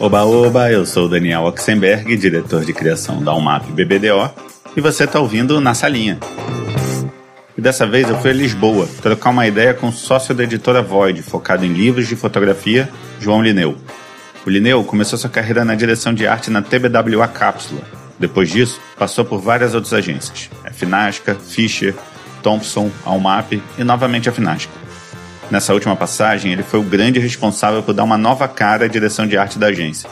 Oba Oba, eu sou Daniel Oxenberg, diretor de criação da UMAP BBDO, e você está ouvindo Na Salinha. E dessa vez eu fui a Lisboa trocar uma ideia com o sócio da editora Void, focado em livros de fotografia, João Lineu. O Lineu começou sua carreira na direção de arte na TBWA Cápsula. Depois disso, passou por várias outras agências, a Finasca, Fischer, Thompson, a e novamente a Finasca. Nessa última passagem, ele foi o grande responsável por dar uma nova cara à direção de arte da agência.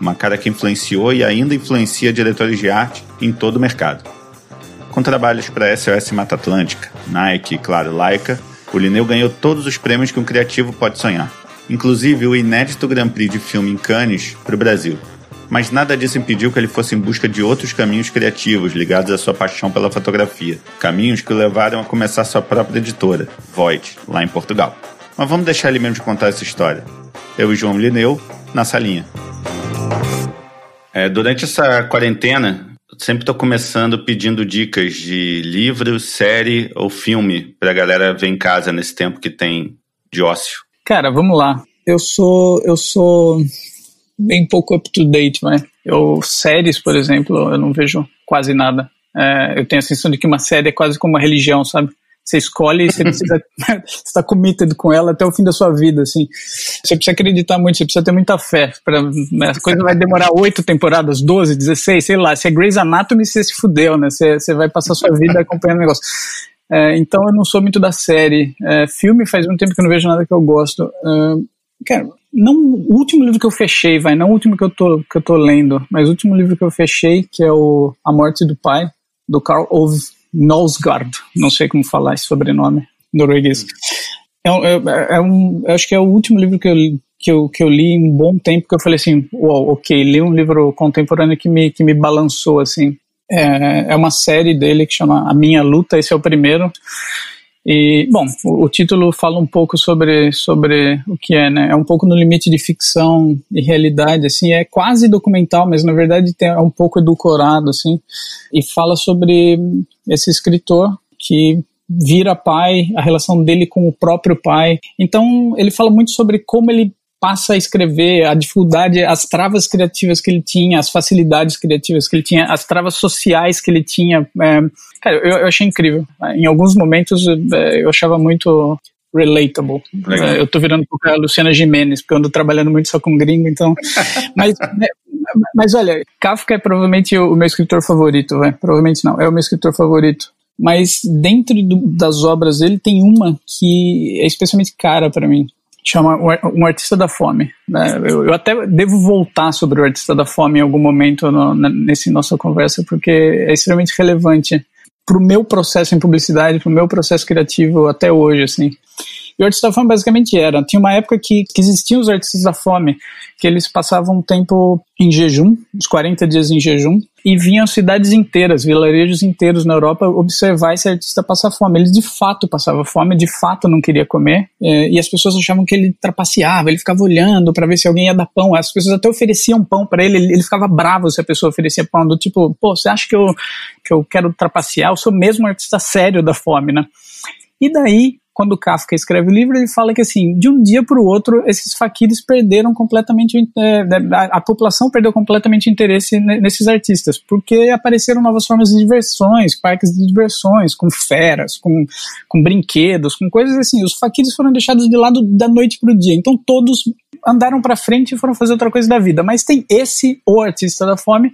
Uma cara que influenciou e ainda influencia diretores de arte em todo o mercado. Com trabalhos para SOS Mata Atlântica, Nike e, claro, Laika, o Lineu ganhou todos os prêmios que um criativo pode sonhar, inclusive o inédito Grand Prix de filme em Cannes para o Brasil. Mas nada disso impediu que ele fosse em busca de outros caminhos criativos ligados à sua paixão pela fotografia. Caminhos que o levaram a começar sua própria editora, Void, lá em Portugal. Mas vamos deixar ele mesmo de contar essa história. Eu e João Lineu, na salinha. É, durante essa quarentena, sempre estou começando pedindo dicas de livro, série ou filme para a galera ver em casa nesse tempo que tem de ócio. Cara, vamos lá. Eu sou eu sou bem pouco up to date, né? Eu séries, por exemplo, eu não vejo quase nada. É, eu tenho a sensação de que uma série é quase como uma religião, sabe? Você escolhe e você precisa estar committed com ela até o fim da sua vida, assim. Você precisa acreditar muito, você precisa ter muita fé. Pra, né, a coisa vai demorar oito temporadas, 12, 16, sei lá. Se é Grey's Anatomy, você se fudeu, né? Você, você vai passar sua vida acompanhando o negócio. É, então eu não sou muito da série. É, filme faz muito tempo que eu não vejo nada que eu gosto. Uh, cara, não o último livro que eu fechei, vai, não o último que eu tô, que eu tô lendo, mas o último livro que eu fechei, que é o A Morte do Pai, do Carl Ove Nosgard, não sei como falar esse sobrenome norueguês. É, é, é um, acho que é o último livro que eu, que eu, que eu li em um bom tempo, que eu falei assim, uau, ok, li um livro contemporâneo que me, que me balançou, assim. É, é uma série dele que chama A Minha Luta, esse é o primeiro. E, bom, o, o, título fala um pouco sobre, sobre o que é, né? É um pouco no limite de ficção e realidade, assim, é quase documental, mas na verdade tem, é um pouco edulcorado, assim, e fala sobre esse escritor que vira pai, a relação dele com o próprio pai. Então, ele fala muito sobre como ele passa a escrever, a dificuldade, as travas criativas que ele tinha, as facilidades criativas que ele tinha, as travas sociais que ele tinha. É, cara, eu, eu, achei incrível. Em alguns momentos é, eu achava muito relatable. É, eu tô virando pouco a Luciana Jimenez, porque eu ando trabalhando muito só com gringo, então. mas, né, mas olha, Kafka é provavelmente o meu escritor favorito, vai. provavelmente não, é o meu escritor favorito. Mas dentro do, das obras dele tem uma que é especialmente cara para mim, chama Um Artista da Fome. Né? Eu, eu, até devo voltar sobre o Artista da Fome em algum momento no, nesse nossa conversa, porque é extremamente relevante para o meu processo em publicidade, para o meu processo criativo até hoje, assim. E o Artista da Fome basicamente era, tinha uma época que, que existiam os artistas da fome, que eles passavam um tempo em jejum, uns 40 dias em jejum, e vinham cidades inteiras, vilarejos inteiros na Europa observar esse artista passar fome. Ele de fato passava fome, de fato não queria comer, é, e as pessoas achavam que ele trapaceava, ele ficava olhando para ver se alguém ia dar pão. As pessoas até ofereciam pão para ele, ele, ficava bravo se a pessoa oferecia pão, do tipo, pô, você acha que eu, que eu quero trapacear? Eu sou mesmo um artista sério da fome, né? E daí quando Kafka escreve o livro, ele fala que assim, de um dia para o outro, esses faquires perderam completamente, é, a, a, população perdeu completamente interesse nesses artistas, porque apareceram novas formas de diversões, parques de diversões, com feras, com, com brinquedos, com coisas assim. Os faquires foram deixados de lado da noite para o dia, então todos andaram para frente e foram fazer outra coisa da vida. Mas tem esse, o artista da fome,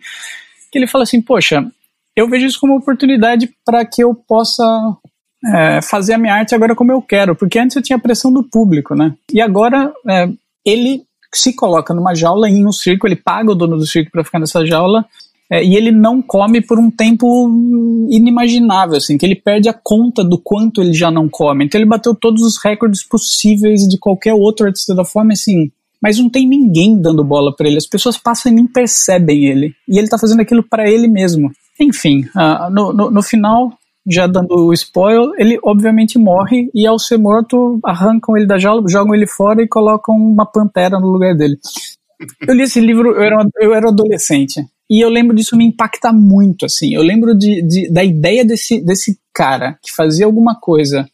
que ele fala assim, poxa, eu vejo isso como uma oportunidade para que eu possa é, fazer a minha arte agora como eu quero, porque antes eu tinha pressão do público, né? E agora é, ele se coloca numa jaula em um circo, ele paga o dono do circo para ficar nessa jaula é, e ele não come por um tempo inimaginável, assim, que ele perde a conta do quanto ele já não come. Então ele bateu todos os recordes possíveis de qualquer outro artista da fome, assim, mas não tem ninguém dando bola para ele. As pessoas passam e nem percebem ele. E ele tá fazendo aquilo para ele mesmo. Enfim, uh, no, no, no, final, já dando o spoiler, ele obviamente morre e ao ser morto arrancam ele da jaula, jogam ele fora e colocam uma pantera no lugar dele. Eu li esse livro, eu era, eu era adolescente. E eu lembro disso me impactar muito, assim. Eu lembro de, de da ideia desse, desse cara que fazia alguma coisa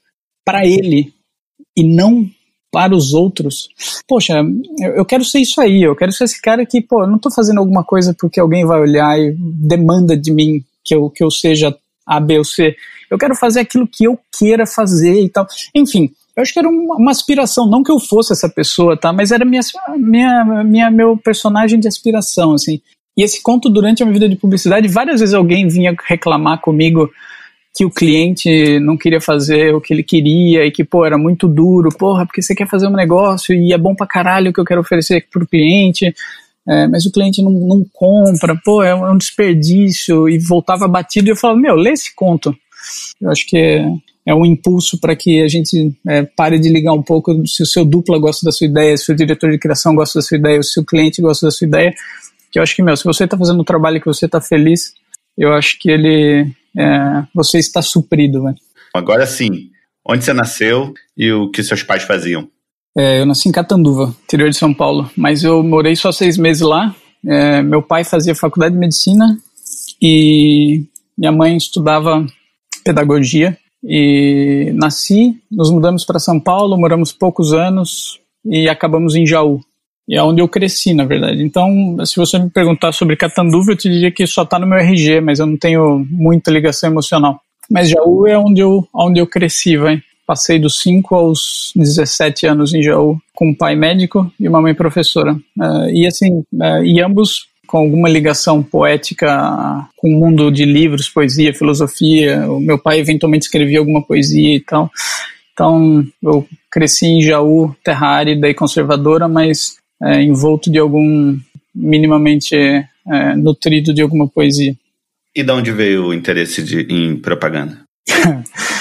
para ele e não para os outros, poxa, eu quero ser isso aí, eu quero ser esse cara que, pô, eu não estou fazendo alguma coisa porque alguém vai olhar e demanda de mim que eu, que eu seja A, B ou C. Eu quero fazer aquilo que eu queira fazer e tal. Enfim, eu acho que era uma, uma, aspiração, não que eu fosse essa pessoa, tá? Mas era minha, minha, minha, meu personagem de aspiração, assim. E esse conto, durante a minha vida de publicidade, várias vezes alguém vinha reclamar comigo que o cliente não queria fazer o que ele queria e que, pô, era muito duro, porra, porque você quer fazer um negócio e é bom pra caralho o que eu quero oferecer pro cliente, é, mas o cliente não, não compra, pô, é um, é um desperdício, e voltava batido e eu falava, meu, lê esse conto. Eu acho que é, é um impulso para que a gente é, pare de ligar um pouco se o seu dupla gosta da sua ideia, se o diretor de criação gosta da sua ideia, se o cliente gosta da sua ideia, que eu acho que, meu, se você está fazendo um trabalho que você está feliz, eu acho que ele, é, você está suprido, velho. Agora sim, onde você nasceu e o que seus pais faziam? É, eu nasci em Catanduva, interior de São Paulo, mas eu morei só seis meses lá. É, meu pai fazia faculdade de medicina e minha mãe estudava pedagogia e nasci, nos mudamos para São Paulo, moramos poucos anos e acabamos em Jaú. E é onde eu cresci, na verdade. Então, se você me perguntar sobre Catanduva, eu te diria que só está no meu RG, mas eu não tenho muita ligação emocional. Mas Jaú é onde eu, onde eu cresci, vai. Passei dos 5 aos 17 anos em Jaú, com um pai médico e uma mãe professora. Uh, e assim, uh, e ambos com alguma ligação poética com o mundo de livros, poesia, filosofia. O meu pai eventualmente escrevia alguma poesia e tal. Então, eu cresci em Jaú, terra árida e conservadora, mas é, envolto de algum minimamente é, nutrido de alguma poesia. E de onde veio o interesse de, em propaganda?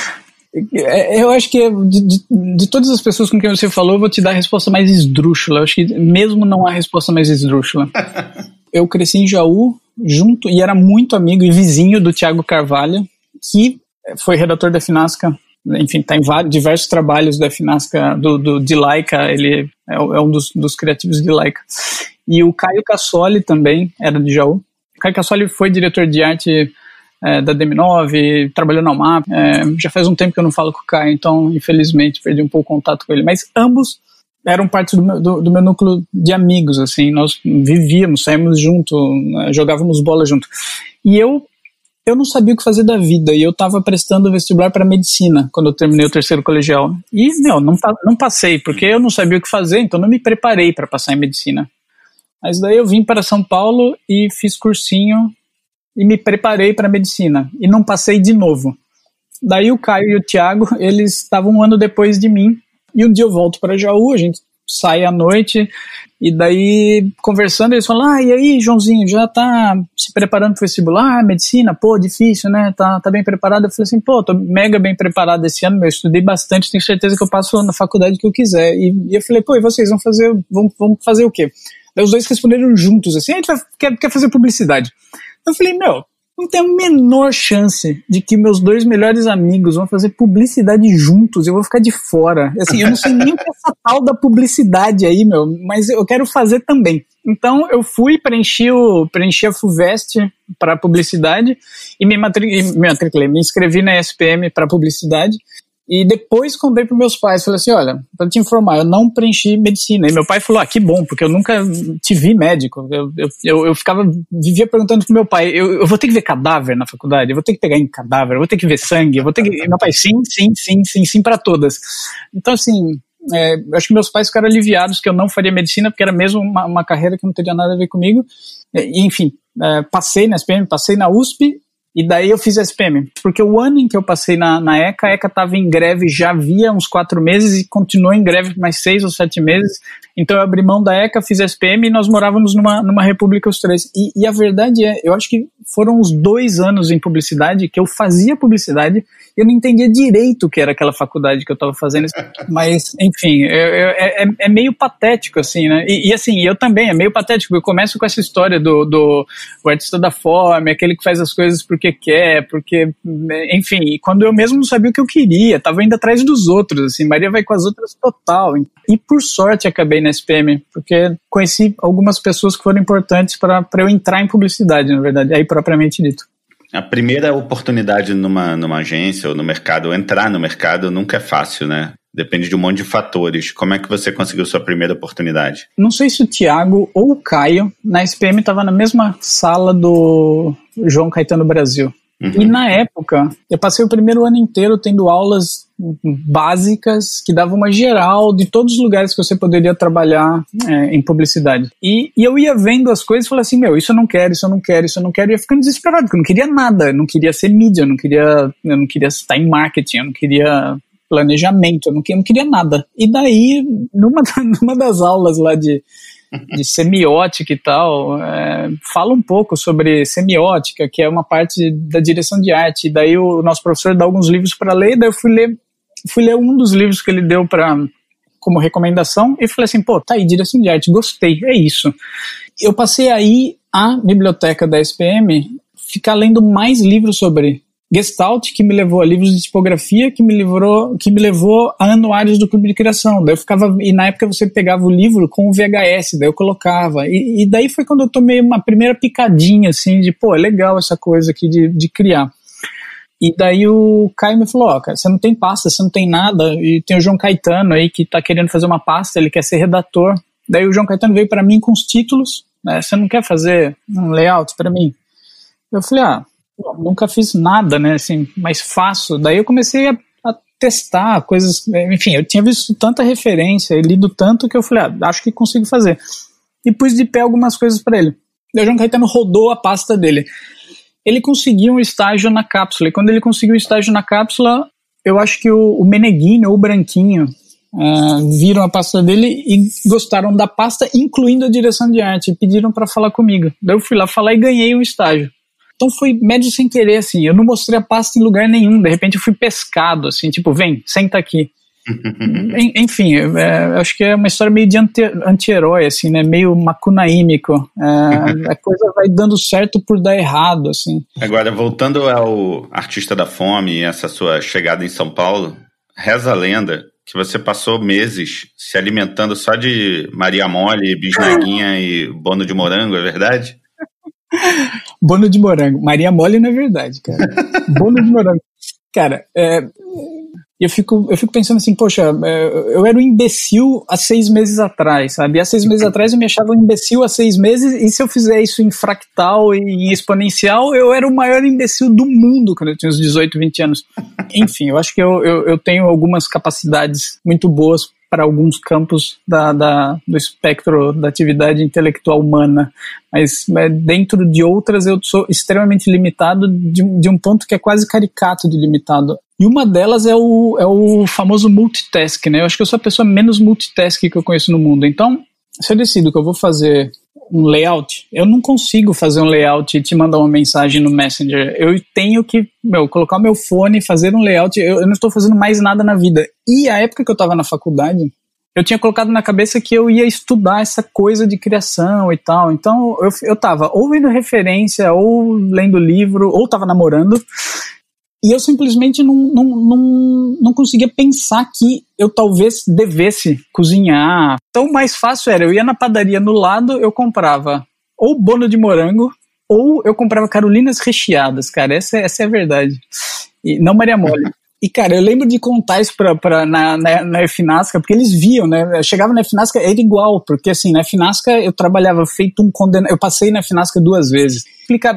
É, eu acho que de, de, de, todas as pessoas com quem você falou, eu vou te dar a resposta mais esdrúxula. Eu acho que mesmo não há resposta mais esdrúxula. eu cresci em Jaú junto e era muito amigo e vizinho do Tiago Carvalho, que foi redator da Finasca. Enfim, está em vários, diversos trabalhos da Finasca, do, do, de Laika, ele é, é um dos, dos, criativos de Laika. E o Caio Cassoli também era de Jaú. O Caio Cassoli foi diretor de arte é, da DM9, trabalhou na UMAP. É, já faz um tempo que eu não falo com o Caio, então, infelizmente, perdi um pouco o contato com ele. Mas ambos eram parte do meu, do, do meu núcleo de amigos, assim, nós vivíamos, saímos junto, né, jogávamos bola junto. E eu eu não sabia o que fazer da vida e eu estava prestando vestibular para medicina quando eu terminei o terceiro colegial. E, meu, não, não passei, porque eu não sabia o que fazer, então não me preparei para passar em medicina. Mas daí eu vim para São Paulo e fiz cursinho e me preparei para medicina. E não passei de novo. Daí o Caio e o Thiago, eles estavam um ano depois de mim e um dia eu volto para Jaú, a gente sai à noite e daí conversando eles falam: "Ah, e aí, Joãozinho, já tá se preparando para o vestibular, medicina? Pô, difícil, né? Tá, tá bem preparado?" Eu falei assim: "Pô, tô mega bem preparado esse ano, eu estudei bastante, tenho certeza que eu passo na faculdade que eu quiser". E, e eu falei: "Pô, e vocês vão fazer vão, vão fazer o quê?" Daí os dois responderam juntos assim: "A gente vai, quer, quer fazer publicidade". Eu falei: "Meu, não tem a menor chance de que meus dois melhores amigos vão fazer publicidade juntos, eu vou ficar de fora. Assim, eu não sei nem o que é essa tal da publicidade aí, meu, mas eu quero fazer também. Então eu fui, preenchi, o, preenchi a FUVEST para publicidade e me, me matriculei, me inscrevi na SPM para publicidade e depois contei para meus pais, falei assim, olha, para te informar, eu não preenchi medicina. E meu pai falou, ah, que bom, porque eu nunca te vi médico. Eu, eu, eu, eu ficava, vivia perguntando pro meu pai, eu, eu vou ter que ver cadáver na faculdade? Eu vou ter que pegar em cadáver? Eu vou ter que ver sangue? Eu vou ter que... E meu pai, sim, sim, sim, sim, sim para todas. Então, assim, é, acho que meus pais ficaram aliviados que eu não faria medicina, porque era mesmo uma, uma carreira que não teria nada a ver comigo. E, enfim, é, passei na SPM, passei na USP, e daí eu fiz SPM, porque o ano em que eu passei na, na ECA, a ECA estava em greve já havia uns quatro meses e continuou em greve mais seis ou sete meses. Então eu abri mão da ECA, fiz a SPM e nós morávamos numa, numa república os três. E, e a verdade é, eu acho que foram os dois anos em publicidade que eu fazia publicidade eu não entendia direito o que era aquela faculdade que eu estava fazendo, mas, enfim, é, é, é, meio patético, assim, né? E, e, assim, eu também, é meio patético, eu começo com essa história do, do o artista da fome, aquele que faz as coisas porque quer, porque, enfim, e quando eu mesmo não sabia o que eu queria, estava indo atrás dos outros, assim, Maria vai com as outras total. E por sorte acabei na SPM, porque conheci algumas pessoas que foram importantes para eu entrar em publicidade, na verdade, aí propriamente dito. A primeira oportunidade numa, numa agência ou no mercado, ou entrar no mercado, nunca é fácil, né? Depende de um monte de fatores. Como é que você conseguiu sua primeira oportunidade? Não sei se o Thiago ou o Caio, na SPM, estava na mesma sala do João Caetano Brasil. Uhum. E na época, eu passei o primeiro ano inteiro tendo aulas básicas que davam uma geral de todos os lugares que você poderia trabalhar é, em publicidade. E, e, eu ia vendo as coisas e falava assim: meu, isso eu não quero, isso eu não quero, isso eu não quero. E ia ficando desesperado, porque eu não queria nada, eu não queria ser mídia, eu não queria, eu não queria estar em marketing, eu não queria planejamento, eu não queria, eu não queria nada. E daí, numa, numa das aulas lá de de semiótica e tal, é, fala um pouco sobre semiótica, que é uma parte da direção de arte. E daí o nosso professor dá alguns livros para ler, daí eu fui ler, fui ler um dos livros que ele deu para como recomendação e falei assim, pô, tá aí, direção de arte, gostei, é isso. Eu passei aí a biblioteca da SPM ficar lendo mais livros sobre Gestalt, que me levou a livros de tipografia, que me levou, que me levou a anuários do clube de criação. Daí eu ficava, e na época você pegava o livro com o VHS, daí eu colocava. E, e daí foi quando eu tomei uma primeira picadinha, assim, de, pô, é legal essa coisa aqui de, de criar. E daí o Caio me falou, ó, oh, cara, você não tem pasta, você não tem nada, e tem o João Caetano aí que tá querendo fazer uma pasta, ele quer ser redator. Daí o João Caetano veio para mim com os títulos, né, você não quer fazer um layout para mim? Eu falei, ah, nunca fiz nada, né, assim, mas faço. Daí eu comecei a, a, testar coisas, enfim, eu tinha visto tanta referência e lido tanto que eu falei, ah, acho que consigo fazer. E pus de pé algumas coisas para ele. O João Caetano rodou a pasta dele. Ele conseguiu um estágio na cápsula, e quando ele conseguiu um estágio na cápsula, eu acho que o, o ou o Branquinho uh, viram a pasta dele e gostaram da pasta, incluindo a direção de arte, e pediram para falar comigo. Daí eu fui lá falar e ganhei um estágio. Então foi médio sem querer, assim. Eu não mostrei a pasta em lugar nenhum. De repente eu fui pescado, assim, tipo, vem, senta aqui. Enfim, é, acho que é uma história meio de anti-herói, assim, né? Meio macunaímico. É, a coisa vai dando certo por dar errado, assim. Agora, voltando ao Artista da Fome e essa sua chegada em São Paulo, reza a lenda que você passou meses se alimentando só de Maria Mole, Bisnaguinha e Bono de Morango, é verdade? Bono de morango. Maria Mole não é verdade, cara. Bono de morango. Cara, é, eu, fico, eu fico pensando assim, poxa, é, eu era um imbecil há seis meses atrás, sabe? Há seis meses atrás eu me achava um imbecil há seis meses, e se eu fizer isso em fractal e em exponencial, eu era o maior imbecil do mundo quando eu tinha uns 18, 20 anos. Enfim, eu acho que eu, eu, eu tenho algumas capacidades muito boas para alguns campos da, da, do espectro da atividade intelectual humana, mas, mas, dentro de outras eu sou extremamente limitado de, de, um ponto que é quase caricato de limitado. E uma delas é o, é o famoso multitask, né? Eu acho que eu sou a pessoa menos multitask que eu conheço no mundo. Então, se eu decido que eu vou fazer um layout, eu não consigo fazer um layout e te mandar uma mensagem no Messenger. Eu tenho que, meu, colocar meu fone, fazer um layout. Eu, eu não estou fazendo mais nada na vida. E a época que eu estava na faculdade, eu tinha colocado na cabeça que eu ia estudar essa coisa de criação e tal. Então eu, eu tava ou vendo referência, ou lendo livro, ou tava namorando. E eu simplesmente não, não, não, não conseguia pensar que eu talvez devesse cozinhar. Então mais fácil era, eu ia na padaria no lado, eu comprava ou bono de morango, ou eu comprava carolinas recheadas, cara. Essa, essa é a verdade. E não Maria Mole. E, cara, eu lembro de contar isso pra, pra, na, na, na porque eles viam, né? Eu chegava na Finasca, era igual, porque assim, na Finasca eu trabalhava feito um condenado. Eu passei na Finasca duas vezes.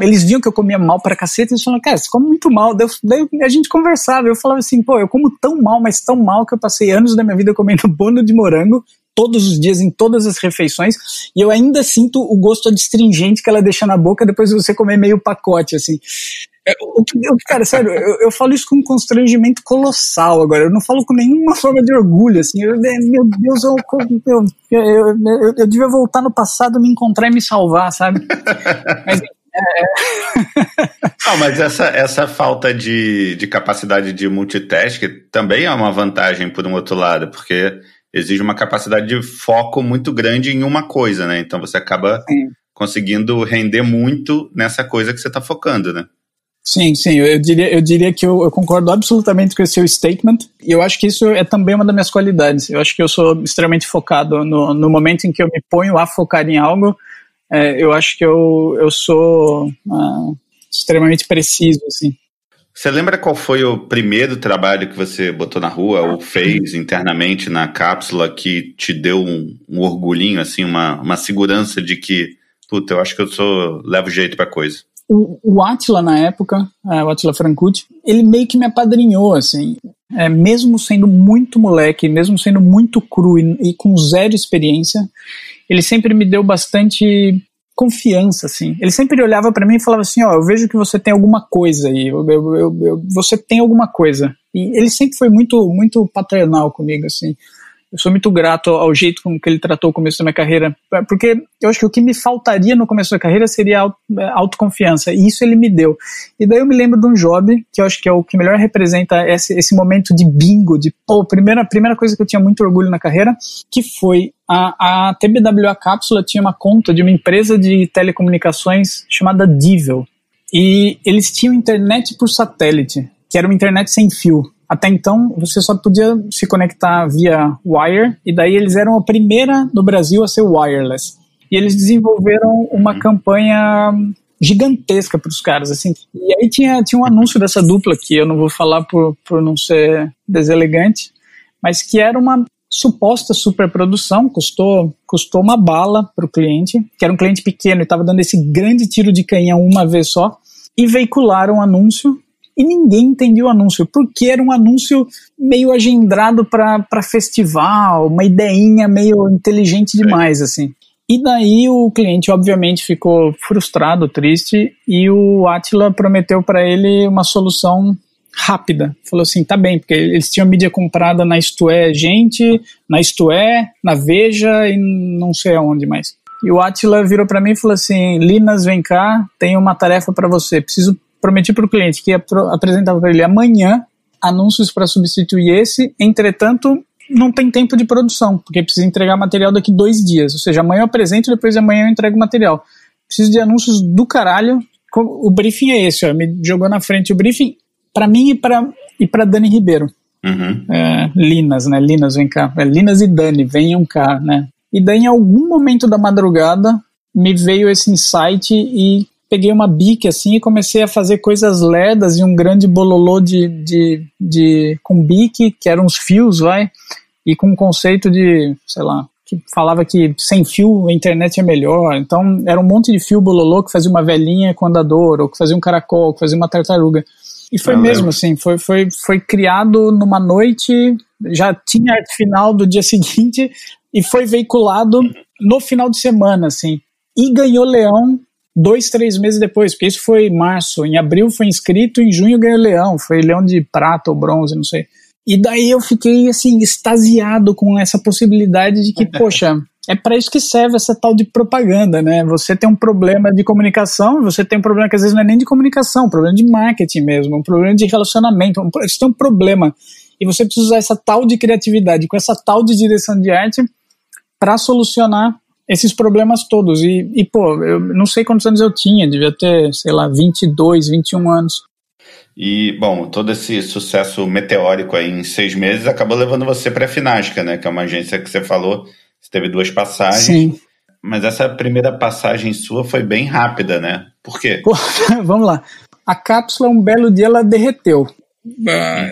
Eles viam que eu comia mal pra cacete, eles falavam, cara, você come muito mal. Daí, daí a gente conversava, eu falava assim, pô, eu como tão mal, mas tão mal que eu passei anos da minha vida comendo bono de morango todos os dias, em todas as refeições, e eu ainda sinto o gosto adstringente que ela deixa na boca depois de você comer meio pacote, assim. É, o que, cara, sério, eu, eu, falo isso com um constrangimento colossal agora. Eu não falo com nenhuma forma de orgulho, assim. Eu, meu Deus, eu, eu, eu, eu, devia voltar no passado, me encontrar e me salvar, sabe? Mas, é... Não, mas essa, essa falta de, de capacidade de multitask também é uma vantagem por um outro lado, porque exige uma capacidade de foco muito grande em uma coisa, né? Então você acaba Sim. conseguindo render muito nessa coisa que você está focando, né? Sim, sim, eu diria, eu diria que eu, eu, concordo absolutamente com esse seu statement, e eu acho que isso é também uma das minhas qualidades. Eu acho que eu sou extremamente focado no, no momento em que eu me ponho a focar em algo, é, eu acho que eu, eu sou uh, extremamente preciso, assim. Você lembra qual foi o primeiro trabalho que você botou na rua ou fez internamente na cápsula que te deu um, um orgulhinho, assim, uma, uma segurança de que, puta, eu acho que eu sou, levo jeito pra coisa? O, o Atila, na época, é, o Atila Francucci, ele meio que me apadrinhou, assim. É, mesmo sendo muito moleque, mesmo sendo muito cru e, e com zero experiência, ele sempre me deu bastante confiança, assim. Ele sempre olhava para mim e falava assim, ó, oh, eu vejo que você tem alguma coisa aí, eu, eu, eu, você tem alguma coisa. E ele sempre foi muito, muito paternal comigo, assim eu sou muito grato ao jeito com que ele tratou o começo da minha carreira, porque eu acho que o que me faltaria no começo da carreira seria é, autoconfiança, e isso ele me deu. E daí eu me lembro de um job, que eu acho que é o que melhor representa esse, esse momento de bingo, de, pô, primeira, primeira coisa que eu tinha muito orgulho na carreira, que foi a, a TBWA Cápsula tinha uma conta de uma empresa de telecomunicações chamada Divel, e eles tinham internet por satélite, que era uma internet sem fio. Até então, você só podia se conectar via wire, e daí eles eram a primeira no Brasil a ser wireless. E eles desenvolveram uma campanha gigantesca para os caras, assim. E aí tinha, tinha um anúncio dessa dupla, que eu não vou falar por, por não ser deselegante, mas que era uma suposta superprodução, custou, custou uma bala para o cliente, que era um cliente pequeno e estava dando esse grande tiro de canhão uma vez só, e veicularam um anúncio e ninguém entendia o anúncio, porque era um anúncio meio agendrado para festival, uma ideinha meio inteligente demais, assim. E daí o cliente, obviamente, ficou frustrado, triste, e o Atila prometeu para ele uma solução rápida. Falou assim, tá bem, porque eles tinham mídia comprada na Isto É Gente, na Isto É, na Veja e não sei aonde mais. E o Atila virou para mim e falou assim, Linas, vem cá, tenho uma tarefa para você, preciso prometi para o cliente que ia apresentar para ele amanhã anúncios para substituir esse, entretanto, não tem tempo de produção, porque precisa entregar material daqui dois dias. Ou seja, amanhã eu apresento, depois de amanhã eu entrego o material. Preciso de anúncios do caralho. O briefing é esse, ó, me jogou na frente o briefing para mim e para e para Dani Ribeiro. Uhum. É, Linas, né? Linas, vem cá. É, Linas e Dani, venham cá, né? E daí, em algum momento da madrugada, me veio esse insight e peguei uma bique assim e comecei a fazer coisas lerdas e um grande bololô de, de, de com bique, que eram os fios, vai, e com um conceito de, sei lá, que falava que sem fio a internet é melhor. Então era um monte de fio bololô que fazia uma velhinha com andador, ou que fazia um caracol, que fazia uma tartaruga. E foi ah, mesmo assim, foi, foi, foi criado numa noite, já tinha arte final do dia seguinte e foi veiculado no final de semana, assim. E ganhou Leão dois, três meses depois, porque isso foi março. Em abril foi inscrito, em junho ganhou leão. Foi leão de prata ou bronze, não sei. E daí eu fiquei, assim, extasiado com essa possibilidade de que, poxa, é para isso que serve essa tal de propaganda, né? Você tem um problema de comunicação, você tem um problema que às vezes não é nem de comunicação, um problema de marketing mesmo, um problema de relacionamento, você tem um problema. E você precisa usar essa tal de criatividade, com essa tal de direção de arte, para solucionar esses problemas todos. E, e, pô, eu não sei quantos anos eu tinha, devia ter, sei lá, 22, 21 anos. E, bom, todo esse sucesso meteórico aí em seis meses acabou levando você para a Finasca, né? Que é uma agência que você falou, você teve duas passagens. Sim. Mas essa primeira passagem sua foi bem rápida, né? Por quê? Pô, vamos lá. A cápsula, um belo dia, ela derreteu.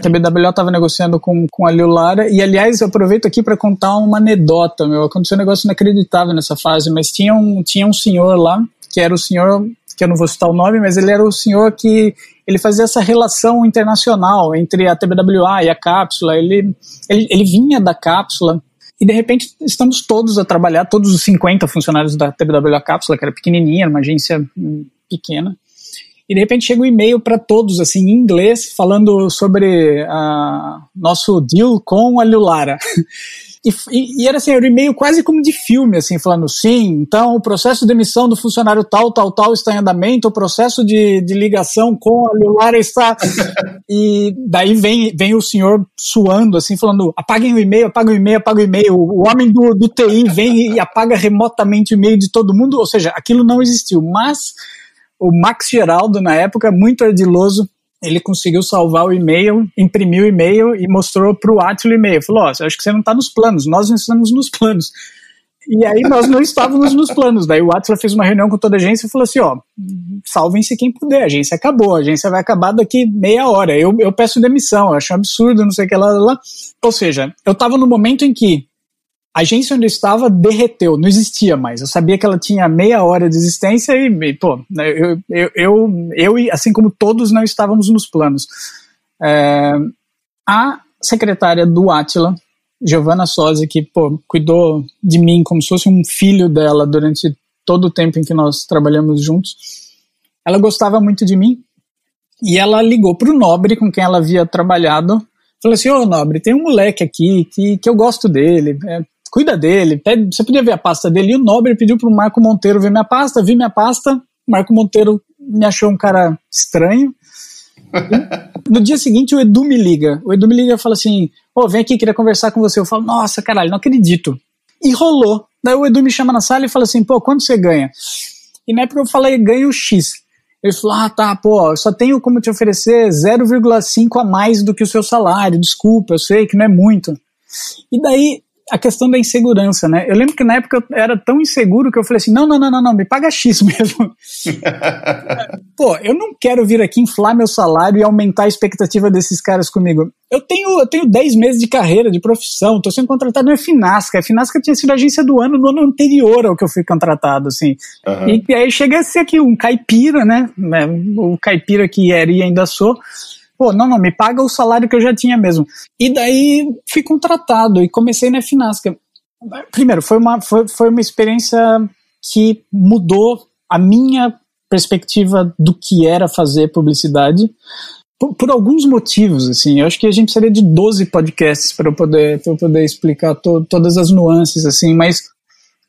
A BWO estava negociando com, com a Liu Lara, e aliás, eu aproveito aqui para contar uma anedota, meu. Aconteceu um negócio inacreditável nessa fase, mas tinha um, tinha um senhor lá, que era o senhor, que eu não vou citar o nome, mas ele era o senhor que ele fazia essa relação internacional entre a TBWA e a cápsula. Ele, ele, ele vinha da cápsula, e de repente estamos todos a trabalhar, todos os 50 funcionários da TBWA Cápsula, que era pequenininha, era uma agência pequena e de repente chega um e-mail para todos, assim, em inglês, falando sobre uh, nosso deal com a Lulara. E, e, e, era assim, era um e-mail quase como de filme, assim, falando, sim, então o processo de emissão do funcionário tal, tal, tal está em andamento, o processo de, de ligação com a Lulara está... e daí vem, vem o senhor suando, assim, falando, apaguem o e-mail, apaguem o e-mail, apaguem o e-mail. O homem do, do TI vem e apaga remotamente o e-mail de todo mundo, ou seja, aquilo não existiu, mas o Max Geraldo, na época, muito ardiloso, ele conseguiu salvar o e-mail, imprimiu o e-mail e mostrou para o Atila o e-mail. Falou: Ó, oh, acho que você não está nos planos, nós não estamos nos planos. E aí nós não estávamos nos planos. Daí o Atila fez uma reunião com toda a agência e falou assim: ó, salvem-se quem puder, a agência acabou, a agência vai acabar daqui meia hora. Eu, eu peço demissão, eu acho um absurdo, não sei o que lá, lá. Ou seja, eu estava no momento em que a agência onde eu estava derreteu, não existia mais. Eu sabia que ela tinha meia hora de existência e, pô, eu, eu, eu, eu assim como todos, não estávamos nos planos. É, a secretária do Atila, Giovanna Sosa, que pô, cuidou de mim como se fosse um filho dela durante todo o tempo em que nós trabalhamos juntos. Ela gostava muito de mim e ela ligou para o Nobre, com quem ela havia trabalhado. Falou assim: Ô Nobre, tem um moleque aqui que, que eu gosto dele, é, cuida dele, pede, você podia ver a pasta dele. E o Nobre pediu para o Marco Monteiro ver minha pasta, vi minha pasta. Marco Monteiro me achou um cara estranho no dia seguinte, o Edu me liga. O Edu me liga e fala assim: Ô, vem aqui, queria conversar com você. Eu falo: Nossa, caralho, não acredito. E rolou. Daí o Edu me chama na sala e fala assim: Pô, quanto você ganha? E na época eu falei: Ganho X. Ele falou: Ah, tá, pô, só tenho como te oferecer 0,5 a mais do que o seu salário. Desculpa, eu sei que não é muito. E daí a questão da insegurança, né? Eu lembro que na época eu era tão inseguro que eu falei assim: não, não, não, não, não me paga X mesmo. Pô, eu não quero vir aqui inflar meu salário e aumentar a expectativa desses caras comigo. Eu tenho, eu tenho 10 meses de carreira, de profissão, tô sendo contratado na Finasca. A Finasca tinha sido agência do ano no ano anterior ao que eu fui contratado, assim. Uhum. E, e aí chega a ser aqui um caipira, né? O caipira que era e ainda sou pô, não, não, me paga o salário que eu já tinha mesmo. E daí fui contratado e comecei na Finasca. Primeiro, foi uma, foi, foi uma experiência que mudou a minha perspectiva do que era fazer publicidade. Por, por, alguns motivos, assim, eu acho que a gente precisaria de 12 podcasts para eu poder, eu poder explicar to, todas as nuances, assim, mas,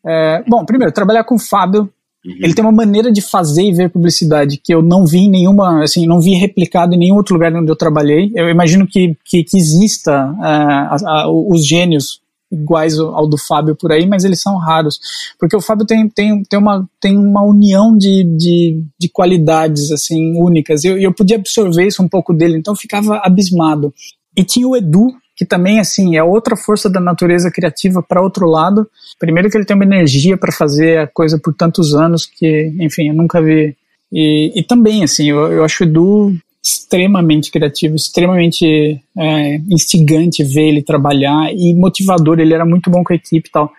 é, bom, primeiro, trabalhar com o Fábio Uhum. Ele tem uma maneira de fazer e ver publicidade que eu não vi em nenhuma, assim, não vi replicado em nenhum outro lugar onde eu trabalhei. Eu imagino que, que, que exista uh, a, a, os gênios iguais ao do Fábio por aí, mas eles são raros. Porque o Fábio tem, tem, tem, uma, tem uma união de, de, de qualidades, assim, únicas. E eu, eu podia absorver isso um pouco dele, então eu ficava abismado. E tinha o Edu, que também assim é outra força da natureza criativa para outro lado. Primeiro que ele tem uma energia para fazer a coisa por tantos anos que, enfim, eu nunca vi. E, e também assim, eu, eu acho o Edu extremamente criativo, extremamente é, instigante ver ele trabalhar e motivador. Ele era muito bom com a equipe e tal.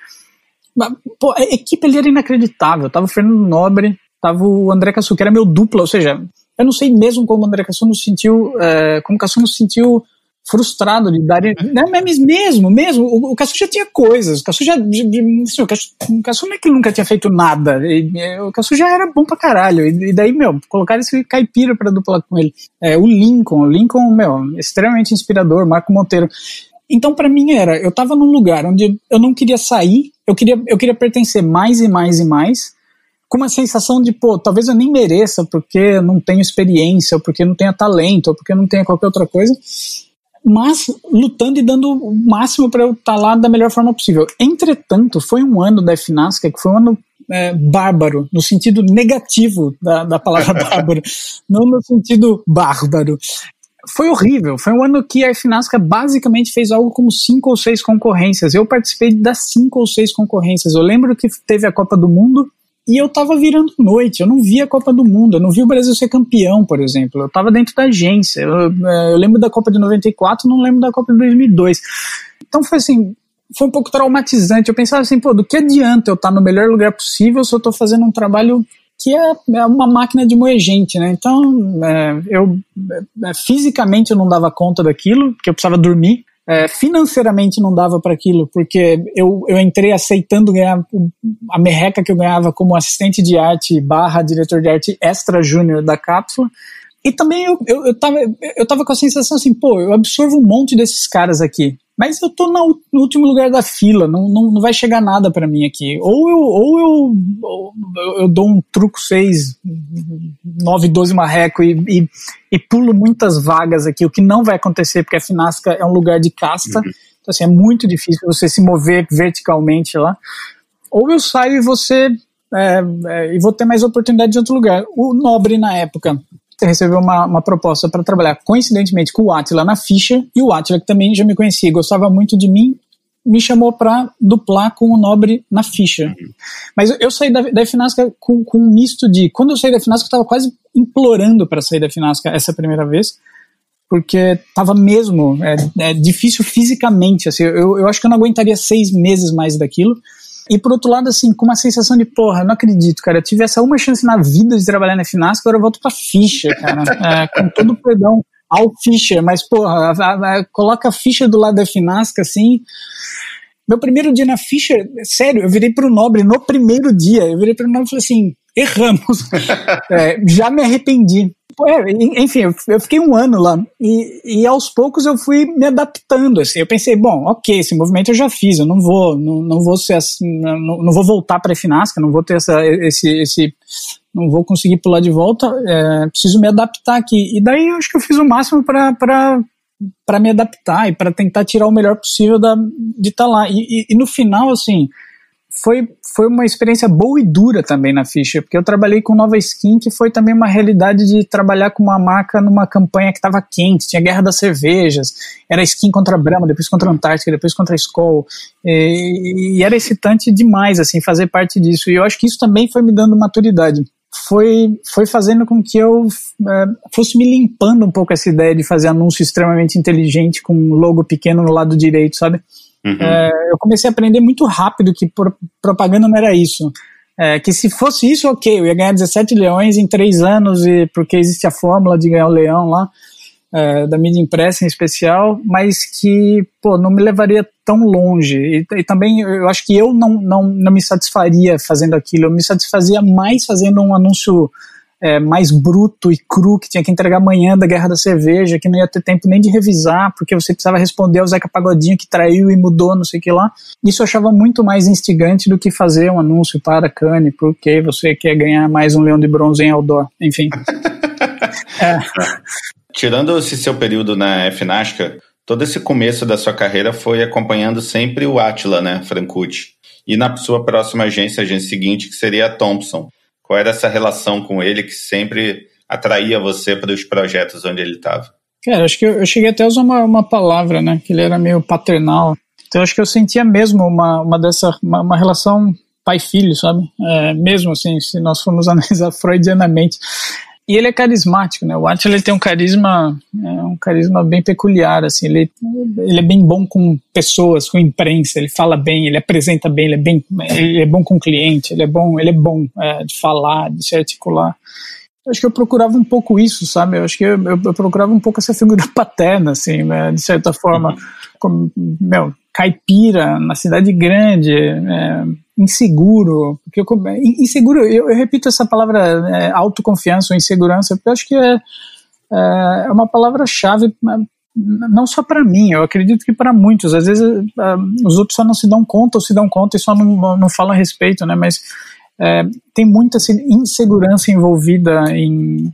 Mas, pô, a equipe ele era inacreditável. Tava o Fernando Nobre, tava o André Cassu, que era meu dupla, ou seja, eu não sei mesmo como o André Cassu nos sentiu, é, como o Cassu nos sentiu frustrado de dar. Não, mas mesmo, mesmo, o, o Cassu já tinha coisas. O Cassu já. Assim, o, Cassu, não é que nunca tinha feito nada. E, o Cassu já era bom pra caralho. E, e daí, meu, colocar esse caipira pra duplar com ele. É, o Lincoln, o Lincoln, meu, extremamente inspirador, Marco Monteiro. Então, para mim era, eu tava num lugar onde eu não queria sair, eu queria, eu queria pertencer mais e mais e mais, com uma sensação de, pô, talvez eu nem mereça porque eu não tenho experiência, ou porque não tenho talento, ou porque não tenho qualquer outra coisa mas lutando e dando o máximo para eu estar tá lá da melhor forma possível. Entretanto, foi um ano da FNASCA que foi um ano é, bárbaro, no sentido negativo da, da palavra bárbaro, não no sentido bárbaro. Foi horrível, foi um ano que a FNASCA basicamente fez algo como cinco ou seis concorrências. Eu participei das cinco ou seis concorrências. Eu lembro que teve a Copa do Mundo, e eu tava virando noite, eu não via a Copa do Mundo, eu não vi o Brasil ser campeão, por exemplo. Eu tava dentro da agência. Eu, é, eu lembro da Copa de 94, não lembro da Copa de 2002. Então foi assim, foi um pouco traumatizante. Eu pensava assim, pô, do que adianta eu estar tá no melhor lugar possível se eu estou fazendo um trabalho que é, é, uma máquina de moer gente, né? Então, é, eu é, fisicamente eu não dava conta daquilo, porque eu precisava dormir. É, financeiramente não dava para aquilo, porque eu, eu entrei aceitando ganhar a merreca que eu ganhava como assistente de arte barra diretor de arte extra júnior da cápsula. E também eu, eu, eu, tava, eu tava com a sensação assim, pô, eu absorvo um monte desses caras aqui mas eu tô no, no último lugar da fila, não, não, não vai chegar nada para mim aqui. Ou eu, ou eu, ou eu dou um truco 6, 9, 12 marreco e, e, e, pulo muitas vagas aqui, o que não vai acontecer, porque a Finasca é um lugar de casta, uhum. então assim, é muito difícil você se mover verticalmente lá. Ou eu saio e você. É, é, e vou ter mais oportunidade de outro lugar. O Nobre, na época, recebeu uma, uma proposta para trabalhar coincidentemente com o Atila na ficha, e o Atila, que também já me conhecia, gostava muito de mim, me chamou para duplar com o Nobre na ficha. Mas eu, eu saí da, da Finasca com, com um misto de. Quando eu saí da Finasca, eu estava quase implorando para sair da Finasca essa primeira vez, porque estava mesmo é, é, difícil fisicamente. Assim, eu, eu acho que eu não aguentaria seis meses mais daquilo. E por outro lado, assim, com uma sensação de, porra, não acredito, cara, eu tive essa uma chance na vida de trabalhar na Finasca, agora eu volto pra ficha, cara. É, com todo o perdão ao Fischer, mas, porra, a, a, a, coloca a ficha do lado da Finasca, assim. Meu primeiro dia na Fischer, sério, eu virei pro Nobre no primeiro dia, eu virei pro Nobre e falei assim, erramos, é, já me arrependi. É, enfim, eu fiquei um ano lá e, e, aos poucos eu fui me adaptando. Assim, eu pensei, bom, ok, esse movimento eu já fiz, eu não vou, não, não vou ser assim, não, não vou voltar para a Finasca, não vou ter essa, esse, esse, não vou conseguir pular de volta, é, preciso me adaptar aqui. E daí eu acho que eu fiz o máximo para para me adaptar e para tentar tirar o melhor possível da, de estar tá lá. E, e, e no final, assim, foi, foi uma experiência boa e dura também na Fischer, porque eu trabalhei com Nova Skin, que foi também uma realidade de trabalhar com uma marca numa campanha que estava quente, tinha guerra das cervejas, era skin contra Brahma, depois contra a Antártica, depois contra Skoll, e, e era excitante demais, assim, fazer parte disso, e eu acho que isso também foi me dando maturidade. Foi, foi fazendo com que eu é, fosse me limpando um pouco essa ideia de fazer anúncio extremamente inteligente com um logo pequeno no lado direito, sabe? Uhum. É, eu comecei a aprender muito rápido que propaganda não era isso. É, que se fosse isso, ok, eu ia ganhar 17 leões em 3 anos, e, porque existe a fórmula de ganhar o leão lá, é, da mídia impressa em especial, mas que, pô, não me levaria tão longe. E, e, também eu acho que eu não, não, não me satisfaria fazendo aquilo, eu me satisfazia mais fazendo um anúncio é, mais bruto e cru que tinha que entregar amanhã da Guerra da Cerveja, que não ia ter tempo nem de revisar, porque você precisava responder ao Zeca Pagodinho que traiu e mudou, não sei o que lá. Isso eu achava muito mais instigante do que fazer um anúncio para a Cane, porque você quer ganhar mais um leão de bronze em Aldor. Enfim. é. Tirando esse seu período na FNASCA, todo esse começo da sua carreira foi acompanhando sempre o Atila, né, Francucci. E na sua próxima agência, a agência seguinte, que seria a Thompson. Qual era essa relação com ele que sempre atraía você para os projetos onde ele estava? Cara, acho que eu, eu, cheguei até a usar uma, uma palavra, né? Que ele era meio paternal. Então acho que eu sentia mesmo uma, uma dessa uma, uma relação pai-filho, sabe? É, mesmo assim, se nós formos analisar freudianamente. E ele é carismático, né? O Atila ele tem um carisma, é, um carisma bem peculiar, assim. Ele, ele é bem bom com pessoas, com imprensa. Ele fala bem, ele apresenta bem, ele é bem, ele é bom com cliente. Ele é bom, ele é bom é, de falar, de se articular. Eu acho que eu procurava um pouco isso, sabe? Eu acho que eu, eu, eu procurava um pouco essa figura paterna, assim, né? de certa forma. Uhum. Como, meu, caipira, na cidade grande, é, inseguro, porque eu, inseguro, eu, eu, repito essa palavra é, autoconfiança ou insegurança, porque eu acho que é, é, é uma palavra-chave não só para mim, eu acredito que para muitos, às vezes é, os outros só não se dão conta ou se dão conta e só não, não falam a respeito, né, mas é, tem muita assim, insegurança envolvida em,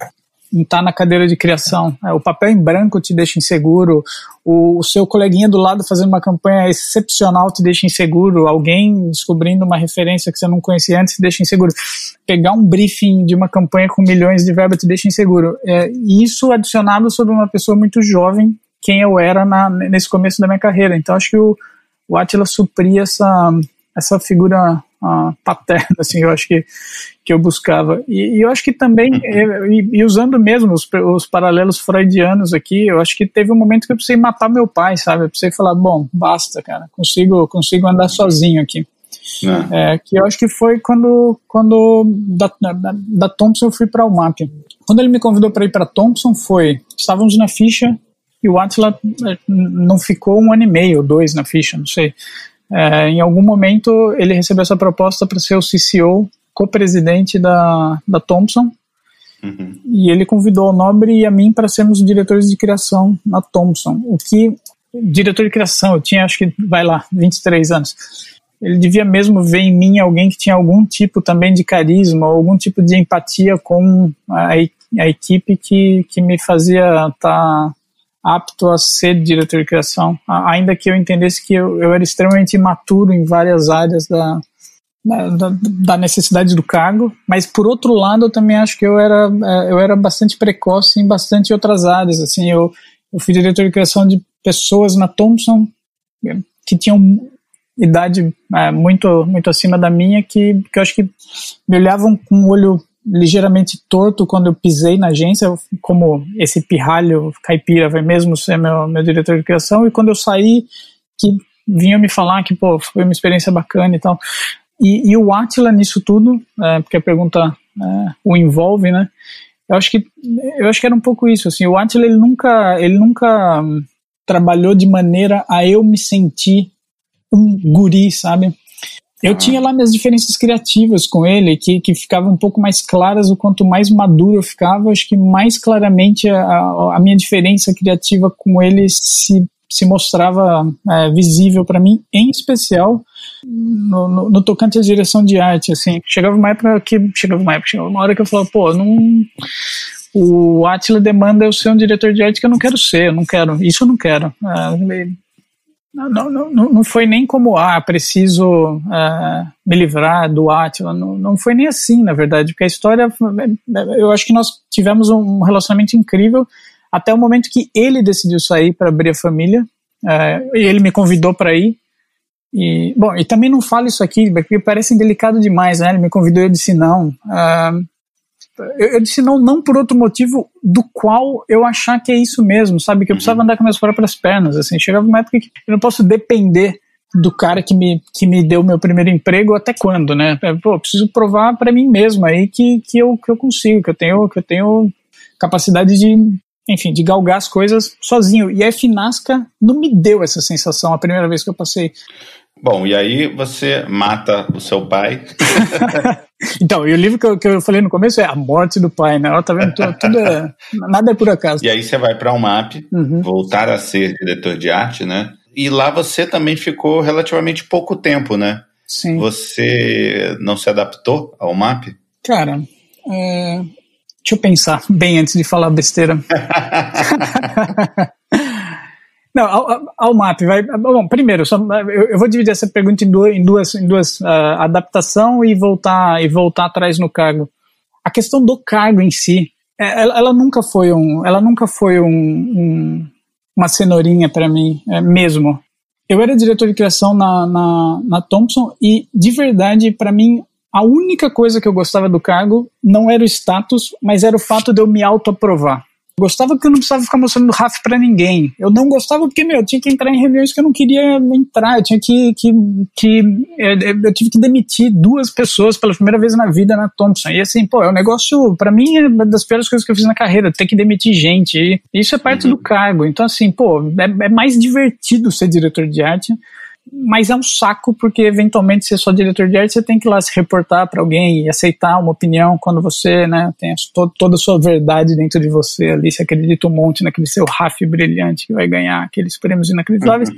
estar tá na cadeira de criação. É, o papel em branco te deixa inseguro, o, o, seu coleguinha do lado fazendo uma campanha excepcional te deixa inseguro, alguém descobrindo uma referência que você não conhecia antes te deixa inseguro. Pegar um briefing de uma campanha com milhões de verba te deixa inseguro. É, isso adicionado sobre uma pessoa muito jovem, quem eu era na, nesse começo da minha carreira. Então acho que o, o Atila supria essa, essa figura uh, paterna, assim, eu acho que, que eu buscava. E, e eu acho que também, uhum. e, e, usando mesmo os, os paralelos freudianos aqui, eu acho que teve um momento que eu precisei matar meu pai, sabe? Eu precisei falar, bom, basta, cara, consigo, consigo andar sozinho aqui. É. é, que eu acho que foi quando, quando da, da, da Thompson eu fui para o MAP. Quando ele me convidou para ir para Thompson foi, estávamos na ficha e o Atila é, não ficou um ano e meio, dois na ficha, não sei. É, em algum momento ele recebeu essa proposta para ser o CCO, co-presidente da, da Thompson, uhum. e ele convidou o Nobre e a mim para sermos diretores de criação na Thompson. O que, diretor de criação, eu tinha acho que, vai lá, 23 anos. Ele devia mesmo ver em mim alguém que tinha algum tipo também de carisma, algum tipo de empatia com a, a equipe que, que me fazia estar tá apto a ser diretor de criação, ainda que eu entendesse que eu, eu era extremamente imaturo em várias áreas da, da, da, necessidade do cargo, mas por outro lado eu também acho que eu era, é, eu era bastante precoce em bastante outras áreas, assim, eu, eu fui diretor de criação de pessoas na Thompson que tinham idade é, muito muito acima da minha que, que eu acho que me olhavam com o olho ligeiramente torto quando eu pisei na agência, como esse pirralho caipira vai mesmo ser meu, meu diretor de criação, e quando eu saí, que vinham me falar que, pô, foi uma experiência bacana e tal. E, e o Atila nisso tudo, é, porque a pergunta é, o envolve, né? Eu acho que eu acho que era um pouco isso, assim, o Atila ele nunca ele nunca trabalhou de maneira a eu me sentir um guri, sabe? Eu ah. tinha lá minhas diferenças criativas com ele, que, que ficavam um pouco mais claras o quanto mais maduro eu ficava, acho que mais claramente a, a minha diferença criativa com ele se, se mostrava é, visível para mim, em especial no, no, no, tocante à direção de arte, assim, chegava uma época que, chegava uma época, chegava uma hora que eu falava, pô, não, o Atila demanda eu ser um diretor de arte que eu não quero ser, eu não quero, isso eu não quero. Não, não, não, foi nem como, ah, preciso uh, me livrar do Atila. Não, não foi nem assim, na verdade, porque a história, eu acho que nós tivemos um relacionamento incrível até o momento que ele decidiu sair para abrir a família. Uh, ele me convidou para ir. E, bom, e também não falo isso aqui, porque parece delicado demais, né? Ele me convidou e eu disse não. Uh, eu, eu, disse não, não por outro motivo do qual eu achar que é isso mesmo, sabe? Que eu precisava uhum. andar com minhas próprias pernas, assim. Chegava uma época que eu não posso depender do cara que me, que me deu meu primeiro emprego até quando, né? É, pô, preciso provar para mim mesmo aí que, que, eu, que eu consigo, que eu tenho, que eu tenho capacidade de, enfim, de galgar as coisas sozinho. E a Finasca não me deu essa sensação a primeira vez que eu passei Bom, e aí você mata o seu pai. então, e o livro que eu, que eu, falei no começo é A Morte do Pai, né? Ela tá vendo tudo, tudo é, nada é por acaso. E aí você vai para o MAP, uhum. voltar a ser diretor de arte, né? E lá você também ficou relativamente pouco tempo, né? Sim. Você não se adaptou ao MAP? Cara, é... deixa eu pensar bem antes de falar besteira. Não, ao, ao MAP, vai. Bom, primeiro, só, eu, eu, vou dividir essa pergunta em duas, em duas, em duas uh, adaptação e voltar e voltar atrás no cargo. A questão do cargo em si, é, ela, ela nunca foi um, ela nunca foi um, um uma cenourinha para mim, é, mesmo. Eu era diretor de criação na, na, na Thompson e, de verdade, para mim, a única coisa que eu gostava do cargo não era o status, mas era o fato de eu me autoaprovar. Gostava porque eu não precisava ficar mostrando RAF para ninguém. Eu não gostava porque, meu, eu tinha que entrar em reuniões que eu não queria entrar. Eu tinha que. que, que eu, eu tive que demitir duas pessoas pela primeira vez na vida na Thompson. E assim, pô, é um negócio, para mim, é uma das piores coisas que eu fiz na carreira, ter que demitir gente. E isso é parte uhum. do cargo. Então, assim, pô, é, é mais divertido ser diretor de arte mas é um saco porque eventualmente ser só diretor de arte você tem que ir lá se reportar para alguém e aceitar uma opinião quando você né, tem to toda a sua verdade dentro de você ali, se acredita um monte naquele seu RAF brilhante que vai ganhar aqueles prêmios inacreditáveis. Uhum.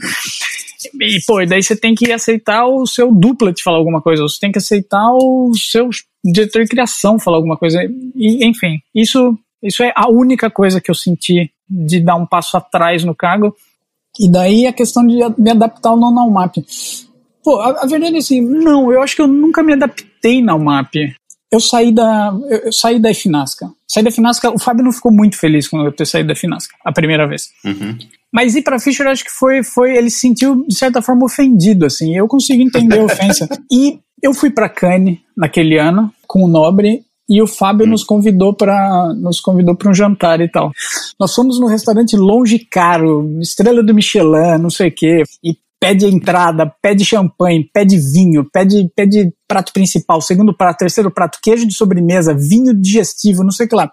E, pô, e daí você tem que aceitar o seu dupla te falar alguma coisa, você tem que aceitar o seu diretor de criação falar alguma coisa. E, enfim, isso, isso é a única coisa que eu senti de dar um passo atrás no cargo e daí a questão de me adaptar ao não map. Pô, a, a, verdade é assim, não, eu acho que eu nunca me adaptei na UMAP. Eu saí da, eu, eu saí da Finasca. Saí da Finasca, o Fábio não ficou muito feliz quando eu ter saído da Finasca, a primeira vez. Uhum. Mas ir pra Fischer, acho que foi, foi, ele se sentiu, de certa forma, ofendido, assim. Eu consigo entender a ofensa. e eu fui para Cannes naquele ano, com o Nobre, e o Fábio hum. nos convidou para nos convidou para um jantar e tal. Nós fomos no restaurante longe caro, estrela do Michelin, não sei o quê, e pede entrada, pede champanhe, pede vinho, pede, pede prato principal, segundo prato, terceiro prato, queijo de sobremesa, vinho digestivo, não sei o que lá.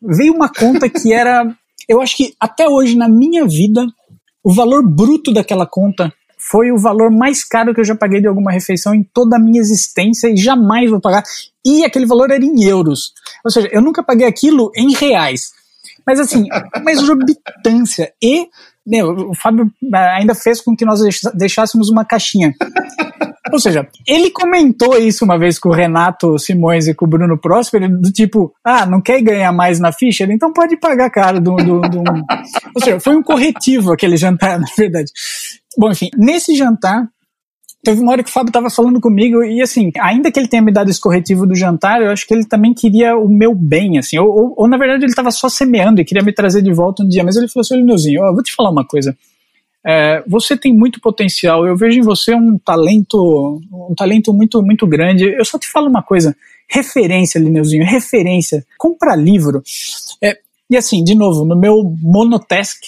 Veio uma conta que era, eu acho que até hoje na minha vida, o valor bruto daquela conta foi o valor mais caro que eu já paguei de alguma refeição em toda a minha existência e jamais vou pagar. E aquele valor era em euros. Ou seja, eu nunca paguei aquilo em reais. Mas assim, uma exorbitância. E o Fábio ah, ainda fez com que nós deixássemos uma caixinha. Ou seja, ele comentou isso uma vez com o Renato Simões e com o Bruno Próspero, do tipo, ah, não quer ganhar mais na ficha? Então pode pagar caro do, do, do... Ou seja, foi um corretivo aquele jantar, na verdade. Bom, enfim, nesse jantar, teve uma hora que o Fábio estava falando comigo e assim, ainda que ele tenha me dado esse corretivo do jantar, eu acho que ele também queria o meu bem, assim, ou, ou, ou na verdade ele estava só semeando e queria me trazer de volta um dia, mas ele falou assim, Nilzinho, eu vou te falar uma coisa, é, você tem muito potencial. Eu vejo em você um talento, um talento muito, muito grande. Eu só te falo uma coisa: referência, Lineuzinho, referência. Comprar livro. É, e assim, de novo, no meu monotask,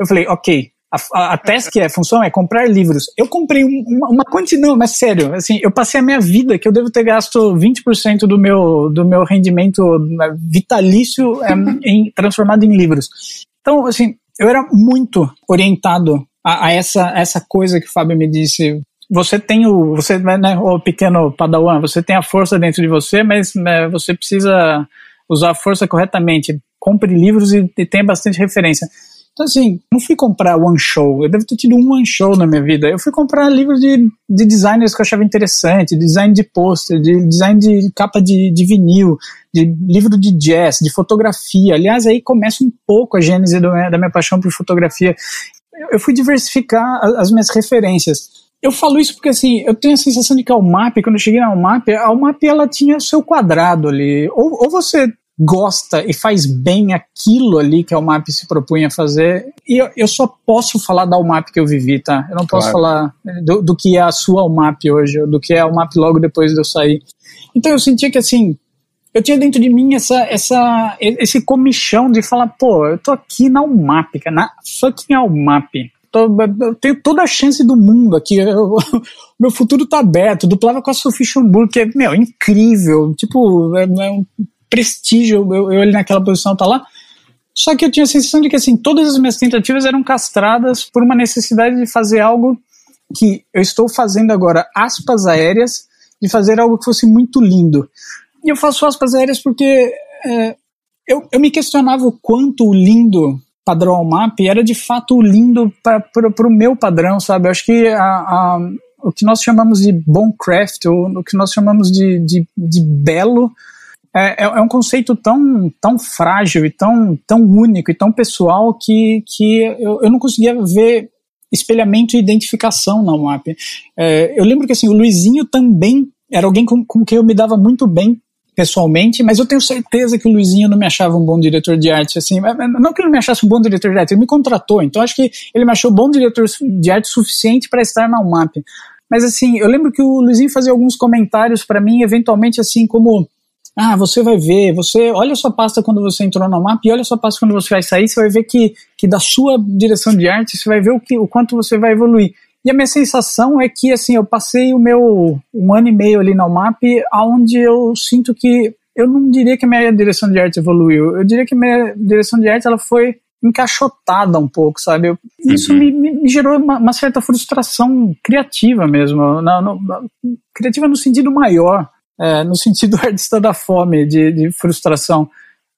eu falei, ok, a, a, task é, a função é comprar livros. Eu comprei um, uma, uma quantidade, mas sério, assim, eu passei a minha vida que eu devo ter gasto 20% do meu, do meu rendimento né, vitalício é, em, transformado em livros. Então, assim, eu era muito orientado a, a essa, essa coisa que o Fábio me disse. Você tem o, você, né, o pequeno padawan, você tem a força dentro de você, mas né, você precisa usar a força corretamente. Compre livros e, e tenha bastante referência. Então, assim, não fui comprar one show. Eu devo ter tido um one show na minha vida. Eu fui comprar livros de, de designers que eu achava interessante, design de pôster, de design de capa de, de vinil, de livro de jazz, de fotografia. Aliás, aí começa um pouco a gênese do, da minha paixão por fotografia. Eu, fui diversificar as minhas referências. Eu falo isso porque, assim, eu tenho a sensação de que a UMAP, quando eu cheguei na UMAP, a UMAP, ela tinha o seu quadrado ali. Ou, ou você gosta e faz bem aquilo ali que a UMAP se propunha a fazer. E eu, eu só posso falar da UMAP que eu vivi, tá? Eu não posso claro. falar do, do, que é a sua UMAP hoje, do que é a UMAP logo depois de eu sair. Então eu sentia que, assim, eu tinha dentro de mim essa, essa, esse comichão de falar, pô, eu tô aqui na UMAP, cara, na fucking UMAP. Tô, eu tenho toda a chance do mundo aqui. Eu, meu futuro tá aberto. Duplava com a Sophie Schomburg, que é, meu, incrível. Tipo, é, é um prestígio eu, eu ele naquela posição tá lá. Só que eu tinha a sensação de que assim, todas as minhas tentativas eram castradas por uma necessidade de fazer algo que eu estou fazendo agora, aspas aéreas, de fazer algo que fosse muito lindo. E eu faço aspas aéreas porque é, eu, eu me questionava o quanto o lindo padrão map era de fato lindo para o meu padrão, sabe? Eu acho que a, a, o que nós chamamos de bom craft, ou o que nós chamamos de, de, de belo, é, é, é, um conceito tão, tão frágil e tão, tão único e tão pessoal que, que eu, eu não conseguia ver espelhamento e identificação na UMAP. É, eu lembro que assim, o Luizinho também era alguém com, com quem eu me dava muito bem pessoalmente, mas eu tenho certeza que o Luizinho não me achava um bom diretor de arte, assim, não que ele me achasse um bom diretor de arte, ele me contratou, então acho que ele me achou bom diretor de arte suficiente para estar na UMAP. Mas assim, eu lembro que o Luizinho fazia alguns comentários para mim, eventualmente assim, como ah, você vai ver, você olha a sua pasta quando você entrou no mapa e olha a sua pasta quando você vai sair, você vai ver que, que da sua direção de arte, você vai ver o, que, o quanto você vai evoluir. E a minha sensação é que, assim, eu passei o meu um ano e meio ali no MAP, onde eu sinto que, eu não diria que a minha direção de arte evoluiu, eu diria que a minha direção de arte, ela foi encaixotada um pouco, sabe? Eu, isso uhum. me, me, gerou uma, uma, certa frustração criativa mesmo, na, no, criativa no sentido maior, é, no sentido artista da fome, de, de frustração.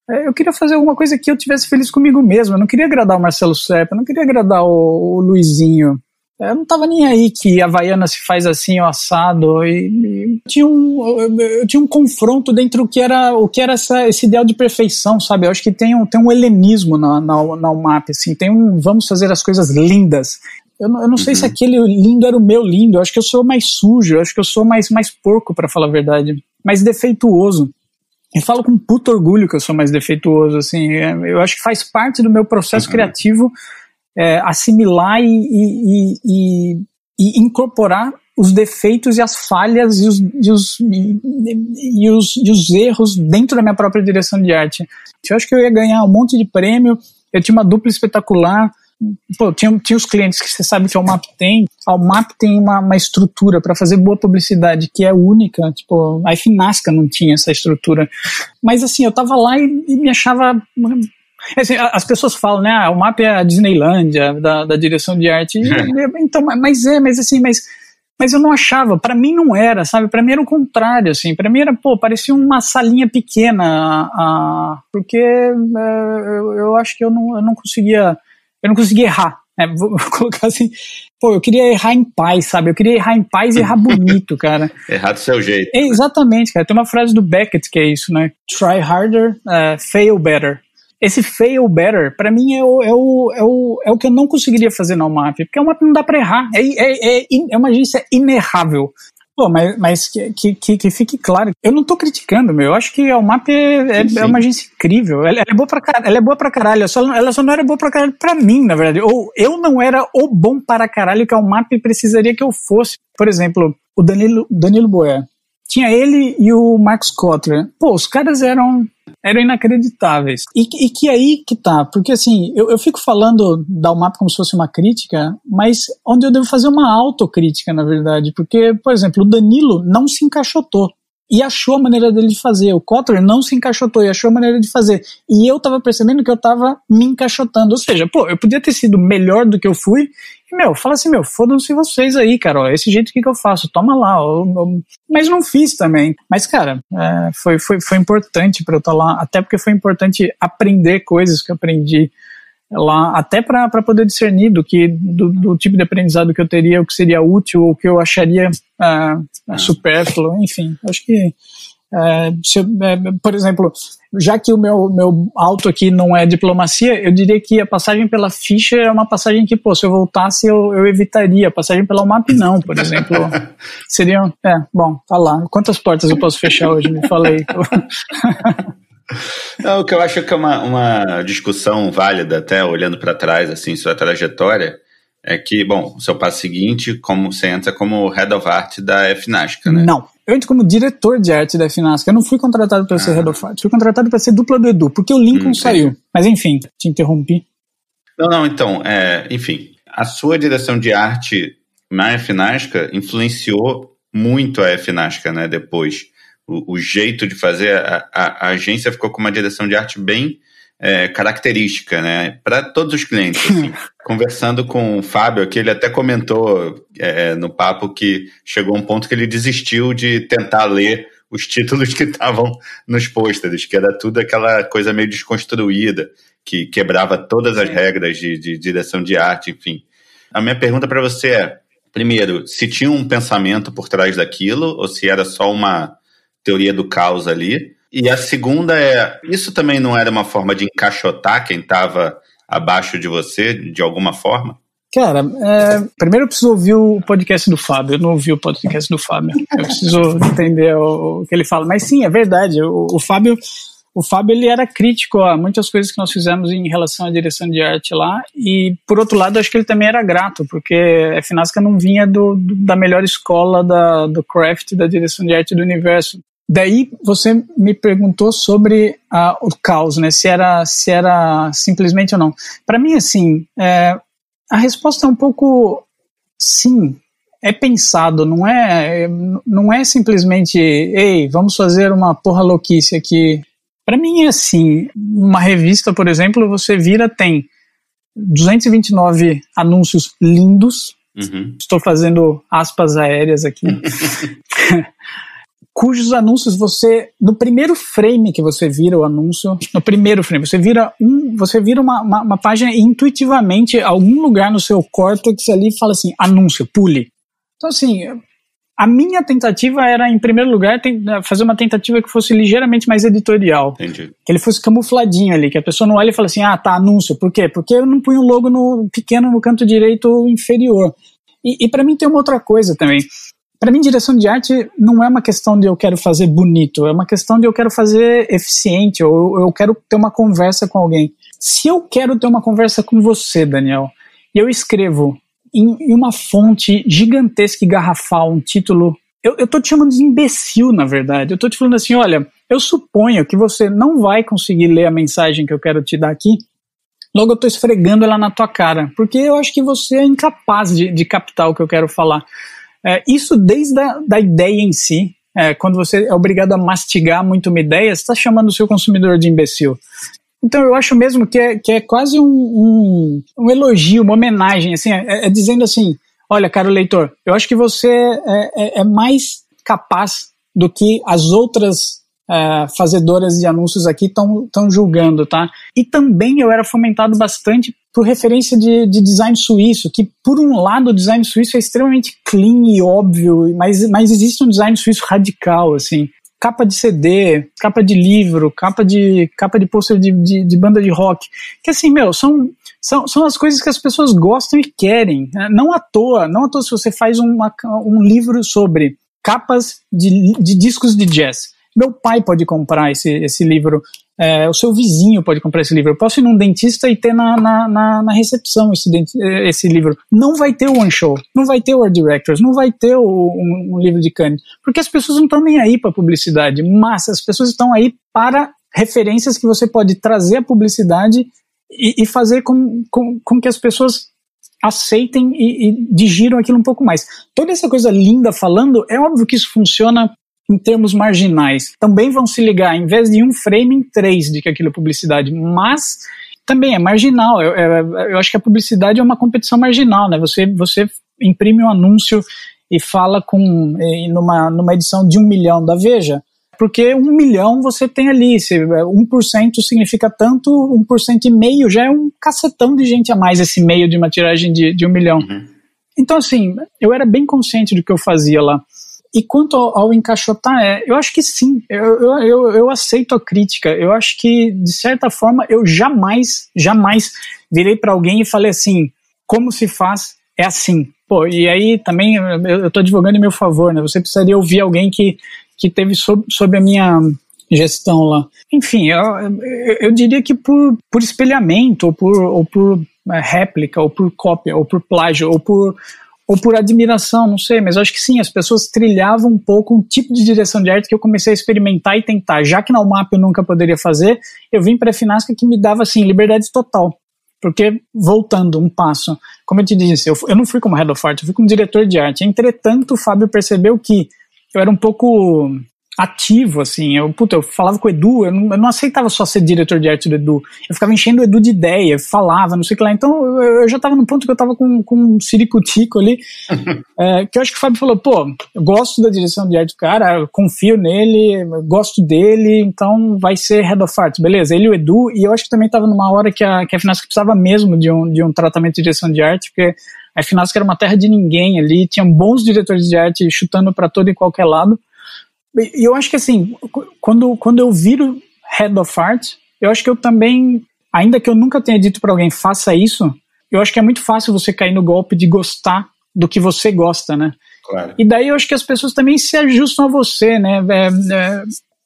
É, eu queria fazer alguma coisa que eu tivesse feliz comigo mesmo. Eu não queria agradar o Marcelo Serpa, eu não queria agradar o, o Luizinho. É, eu não tava nem aí que a Havaiana se faz assim, o assado, e, e tinha um, eu, tinha um confronto dentro do que era, o que era essa, esse ideal de perfeição, sabe? Eu acho que tem um, tem um helenismo na, na, na UMAP, assim, tem um vamos fazer as coisas lindas. Eu não, eu não uhum. sei se uhum. aquele lindo era o meu lindo. Eu acho que eu sou mais sujo. Eu acho que eu sou mais, mais porco, para falar a verdade. Mais defeituoso. E falo com puto orgulho que eu sou mais defeituoso. Assim, é, eu acho que faz parte do meu processo uhum. criativo é, assimilar e, e, e, e, incorporar os defeitos e as falhas e os, e os, e, os, e os erros dentro da minha própria direção de arte. Eu acho que eu ia ganhar um monte de prêmio. Eu tinha uma dupla espetacular pô, tinha, tinha os clientes que você sabe que o MAP tem. O MAP tem uma, uma estrutura para fazer boa publicidade que é única. Tipo, a Finasca não tinha essa estrutura. Mas assim, eu tava lá e, e me achava. Assim, as pessoas falam, né? Ah, o MAP é a Disneylândia da, da direção de arte. E, então, mas é, mas assim, mas mas eu não achava, para mim não era, sabe? Para mim era o contrário, assim. Para mim era, pô, parecia uma salinha pequena, a, porque é, eu, eu, acho que eu não, eu não conseguia eu não conseguia errar. Né? Vou, vou, colocar assim, pô, eu queria errar em paz, sabe? Eu queria errar em paz e errar bonito, cara. errar do seu jeito. É, exatamente, cara. Tem uma frase do Beckett que é isso, né? Try harder, uh, fail better. Esse fail better, para mim, é o, é, o, é, o, é o que eu não conseguiria fazer na UMAP, porque a UMAP não dá para errar. É, é, é, é uma agência inerrável. Pô, mas, mas que, que, que, fique claro, eu não tô criticando, meu. Eu acho que a UMAP é, é, é uma agência incrível. Ela, ela, é boa pra caralho, ela é boa pra caralho. Ela só, ela só não era boa pra caralho pra mim, na verdade. Ou eu não era o bom para caralho que a UMAP precisaria que eu fosse. Por exemplo, o Danilo, Danilo Boé. Tinha ele e o Max Kotler. Pô, os caras eram eram inacreditáveis. E, e, que aí que tá, porque assim, eu, eu fico falando da UMAP como se fosse uma crítica, mas onde eu devo fazer uma autocrítica, na verdade, porque, por exemplo, o Danilo não se encaixotou e achou a maneira dele de fazer. O Kotler não se encaixotou e achou a maneira de fazer. E eu tava percebendo que eu tava me encaixotando. Ou seja, pô, eu podia ter sido melhor do que eu fui. E, meu, fala assim, meu, fodam-se vocês aí, cara. Ó, esse jeito que, que eu faço, toma lá. Eu, eu... Mas não fiz também. Mas, cara, é, foi, foi, foi importante para eu estar tá lá. Até porque foi importante aprender coisas que eu aprendi lá, até para poder discernir do, que, do, do, tipo de aprendizado que eu teria, o que seria útil, o que eu acharia uh, supérfluo, enfim, acho que uh, eu, uh, por exemplo, já que o meu, meu alto aqui não é diplomacia, eu diria que a passagem pela ficha é uma passagem que, pô, se eu voltasse eu, eu evitaria. A passagem pela UMAP não, por exemplo. Seria, é, bom, tá lá. Quantas portas eu posso fechar hoje? Me falei. Não, o que eu acho que é uma, uma discussão válida, até olhando para trás, assim, sua trajetória, é que, bom, o seu passo seguinte, como você entra como Head of Art da FNASCA, né? Não, eu entro como diretor de arte da FNASCA. Eu não fui contratado para ah. ser Head of Art, fui contratado para ser dupla do Edu, porque o Lincoln hum, saiu. Mas enfim, te interrompi. Não, não, então, é, enfim, a sua direção de arte na FNASCA influenciou muito a FNASCA, né, depois o, o jeito de fazer, a, a, a, agência ficou com uma direção de arte bem é, característica, né? Para todos os clientes. Assim. Conversando com o Fábio aqui, ele até comentou é, no papo que chegou um ponto que ele desistiu de tentar ler os títulos que estavam nos pôsteres, que era tudo aquela coisa meio desconstruída, que quebrava todas as regras de, de direção de arte, enfim. A minha pergunta para você é, primeiro, se tinha um pensamento por trás daquilo, ou se era só uma teoria do caos ali. E a segunda é: isso também não era uma forma de encaixotar quem estava abaixo de você, de alguma forma? Cara, é, primeiro eu preciso ouvir o podcast do Fábio. Eu não ouvi o podcast do Fábio. Eu preciso entender o, o que ele fala. Mas sim, é verdade. O, o Fábio o Fábio ele era crítico a muitas coisas que nós fizemos em relação à direção de arte lá e por outro lado acho que ele também era grato porque a Finasca não vinha do, do, da melhor escola da, do craft da direção de arte do universo Daí você me perguntou sobre uh, o caos, né? Se era, se era simplesmente ou não. Para mim, assim, é, a resposta é um pouco sim. É pensado, não é, não é simplesmente, ei, vamos fazer uma porra louquice aqui. Para mim é assim. Uma revista, por exemplo, você vira tem 229 anúncios lindos. Uhum. Estou fazendo aspas aéreas aqui. cujos anúncios você no primeiro frame que você vira o anúncio, no primeiro frame você vira um, você vira uma, uma, uma página e intuitivamente algum lugar no seu córtex ali fala assim anúncio, pule. Então assim, a minha tentativa era, em primeiro lugar, fazer uma tentativa que fosse ligeiramente mais editorial. Entendi. Que ele fosse camufladinho ali, que a pessoa não olhe e fale assim, ah, tá, anúncio. Por quê? Porque eu não punho o logo no, pequeno no canto direito inferior. E, e para mim tem uma outra coisa também. Para mim, direção de arte não é uma questão de eu quero fazer bonito, é uma questão de eu quero fazer eficiente, ou eu quero ter uma conversa com alguém. Se eu quero ter uma conversa com você, Daniel, e eu escrevo em, uma fonte gigantesca e garrafal um título, eu, eu tô te chamando de imbecil, na verdade. Eu tô te falando assim: olha, eu suponho que você não vai conseguir ler a mensagem que eu quero te dar aqui, logo eu tô esfregando ela na tua cara, porque eu acho que você é incapaz de, de captar o que eu quero falar. É, isso desde a da ideia em si, é, quando você é obrigado a mastigar muito uma ideia, você está chamando o seu consumidor de imbecil. Então eu acho mesmo que é, que é quase um, um, um elogio, uma homenagem, assim, é, é, dizendo assim, olha, caro leitor, eu acho que você é, é, é mais capaz do que as outras é, fazedoras de anúncios aqui estão julgando, tá? E também eu era fomentado bastante por referência de, de, design suíço, que por um lado o design suíço é extremamente clean e óbvio, mas, mas existe um design suíço radical, assim. Capa de CD, capa de livro, capa de capa de pôster de, de, de, banda de rock. Que assim, meu, são, são, são as coisas que as pessoas gostam e querem. Né? Não à toa, não à toa se você faz uma, um livro sobre capas de, de discos de jazz. Meu pai pode comprar esse, esse livro, é, o seu vizinho pode comprar esse livro. Eu posso ir num dentista e ter na, na, na, na recepção esse, esse livro. Não vai ter o One Show, não vai ter o Art Directors, não vai ter o, um, um livro de Cannes, porque as pessoas não estão nem aí para publicidade, mas as pessoas estão aí para referências que você pode trazer a publicidade e, e fazer com, com, com que as pessoas aceitem e, e digiram aquilo um pouco mais. Toda essa coisa linda falando, é óbvio que isso funciona em termos marginais. Também vão se ligar, em vez de um frame, em três de que aquilo é publicidade. Mas também é marginal. Eu, eu, eu, acho que a publicidade é uma competição marginal, né? Você, você imprime um anúncio e fala com numa, numa edição de um milhão da Veja, porque um milhão você tem ali, se 1% significa tanto, 1% e meio já é um cacetão de gente a mais esse meio de uma tiragem de, de um milhão. Uhum. Então, assim, eu era bem consciente do que eu fazia lá. E quanto ao, ao encaixotar, é, eu acho que sim, eu, eu, eu, eu, aceito a crítica. Eu acho que, de certa forma, eu jamais, jamais virei para alguém e falei assim: como se faz é assim. Pô, e aí também eu estou advogando em meu favor, né? Você precisaria ouvir alguém que, que teve sob, sob a minha gestão lá. Enfim, eu, eu diria que por, por espelhamento, ou por, ou por é, réplica, ou por cópia, ou por plágio, ou por ou por admiração, não sei, mas acho que sim, as pessoas trilhavam um pouco um tipo de direção de arte que eu comecei a experimentar e tentar. Já que na UMAP eu nunca poderia fazer, eu vim para a Finasca que me dava assim liberdade total. Porque, voltando um passo, como eu te disse, eu, eu não fui como head of art, eu fui como diretor de arte. Entretanto, o Fábio percebeu que eu era um pouco ativo, assim. Eu, puta, eu falava com o Edu, eu não, eu não, aceitava só ser diretor de arte do Edu. Eu ficava enchendo o Edu de ideia, falava, não sei o que lá. Então eu, eu já tava no ponto que eu tava com, com um ciricutico ali, é, que eu acho que o Fábio falou, pô, eu gosto da direção de arte do cara, confio nele, gosto dele, então vai ser head of art, beleza. Ele e o Edu, e eu acho que também tava numa hora que a, que a Finasca precisava mesmo de um, de um tratamento de direção de arte, porque a Finasca era uma terra de ninguém ali, tinha bons diretores de arte chutando para todo e qualquer lado, e eu acho que assim, quando, quando eu viro head of art, eu acho que eu também, ainda que eu nunca tenha dito para alguém faça isso, eu acho que é muito fácil você cair no golpe de gostar do que você gosta, né? Claro. E daí eu acho que as pessoas também se ajustam a você, né? É, é,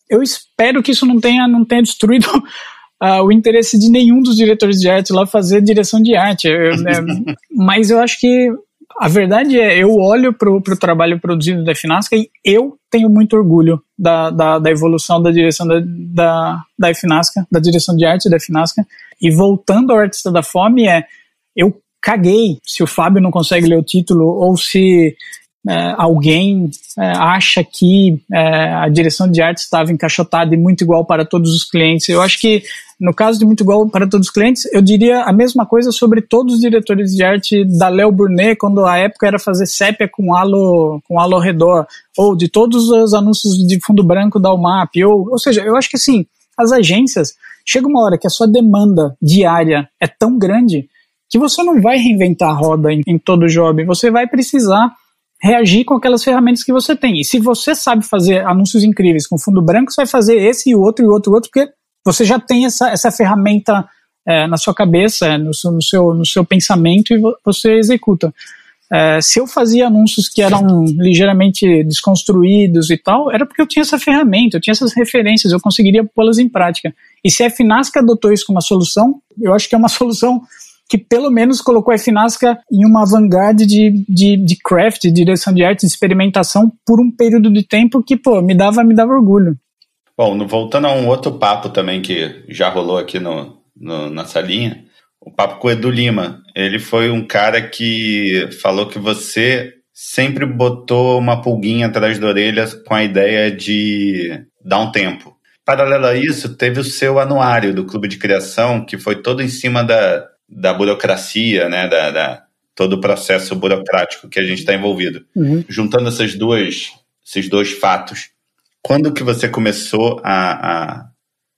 eu espero que isso não tenha, não tenha destruído uh, o interesse de nenhum dos diretores de arte lá fazer direção de arte. É, mas eu acho que a verdade é, eu olho para o trabalho produzido da Finasca e eu tenho muito orgulho da, da, da evolução da direção da, da, da Finasca, da direção de arte da Finasca. E voltando ao Artista da Fome, é, eu caguei se o Fábio não consegue ler o título ou se é, alguém é, acha que é, a direção de arte estava encaixotada e muito igual para todos os clientes. Eu acho que, no caso de muito igual para todos os clientes, eu diria a mesma coisa sobre todos os diretores de arte da Léo Burnet, quando a época era fazer sépia com halo, com halo redor, ou de todos os anúncios de fundo branco da UMAP, ou, ou seja, eu acho que assim, as agências, chega uma hora que a sua demanda diária é tão grande que você não vai reinventar a roda em, em todo job, você vai precisar reagir com aquelas ferramentas que você tem. E se você sabe fazer anúncios incríveis com fundo branco, você vai fazer esse e outro e outro e outro, porque você já tem essa, essa ferramenta é, na sua cabeça, no seu, no, seu, no seu pensamento e você executa. É, se eu fazia anúncios que eram ligeiramente desconstruídos e tal, era porque eu tinha essa ferramenta, eu tinha essas referências, eu conseguiria pô-las em prática. E se a Finasca adotou isso como uma solução, eu acho que é uma solução que pelo menos colocou a Finasca em uma vanguarda de, de, de craft, de direção de arte, de experimentação por um período de tempo que, pô, me dava, me dava orgulho. Bom, voltando a um outro papo também que já rolou aqui no, no, na salinha, o papo com o Edu Lima. Ele foi um cara que falou que você sempre botou uma pulguinha atrás da orelha com a ideia de dar um tempo. Paralelo a isso, teve o seu anuário do Clube de Criação, que foi todo em cima da, da burocracia, né, da, da todo o processo burocrático que a gente está envolvido. Uhum. Juntando essas duas, esses dois fatos, quando que você começou a, a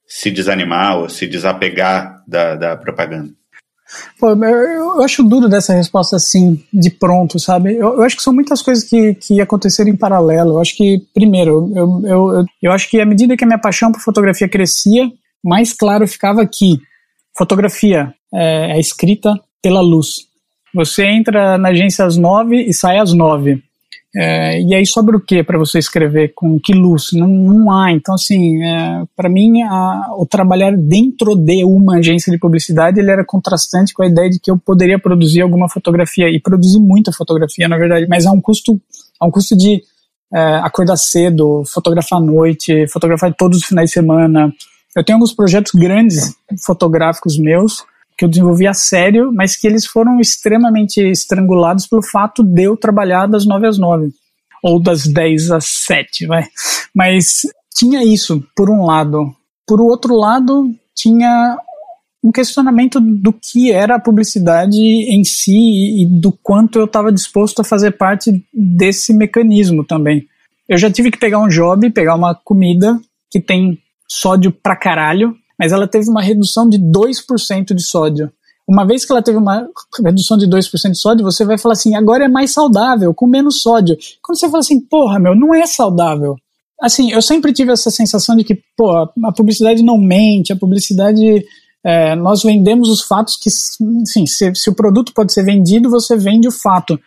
se desanimar ou se desapegar da, da propaganda? Pô, eu, acho duro dessa resposta assim, de pronto, sabe? Eu, eu, acho que são muitas coisas que, que aconteceram em paralelo. Eu acho que, primeiro, eu, eu, eu, eu acho que à medida que a minha paixão por fotografia crescia, mais claro ficava que fotografia é, é escrita pela luz. Você entra na agência às nove e sai às nove. É, e aí sobra o que para você escrever com que luz? Não, não há. Então, assim, é, para mim, a, o trabalhar dentro de uma agência de publicidade ele era contrastante com a ideia de que eu poderia produzir alguma fotografia e produzir muita fotografia, na verdade, mas há um custo, há um custo de é, acordar cedo, fotografar à noite, fotografar todos os finais de semana. Eu tenho alguns projetos grandes fotográficos meus que eu desenvolvi a sério, mas que eles foram extremamente estrangulados pelo fato de eu trabalhar das 9 às 9, ou das 10 às 7, vai. Mas tinha isso, por um lado. Por outro lado, tinha um questionamento do que era a publicidade em si e do quanto eu estava disposto a fazer parte desse mecanismo também. Eu já tive que pegar um job, pegar uma comida que tem sódio pra caralho, mas ela teve uma redução de 2% de sódio. Uma vez que ela teve uma redução de 2% de sódio, você vai falar assim, agora é mais saudável, com menos sódio. Quando você fala assim, porra, meu, não é saudável. Assim, eu sempre tive essa sensação de que, pô, a publicidade não mente, a publicidade. É, nós vendemos os fatos que, sim, se, se o produto pode ser vendido, você vende o fato.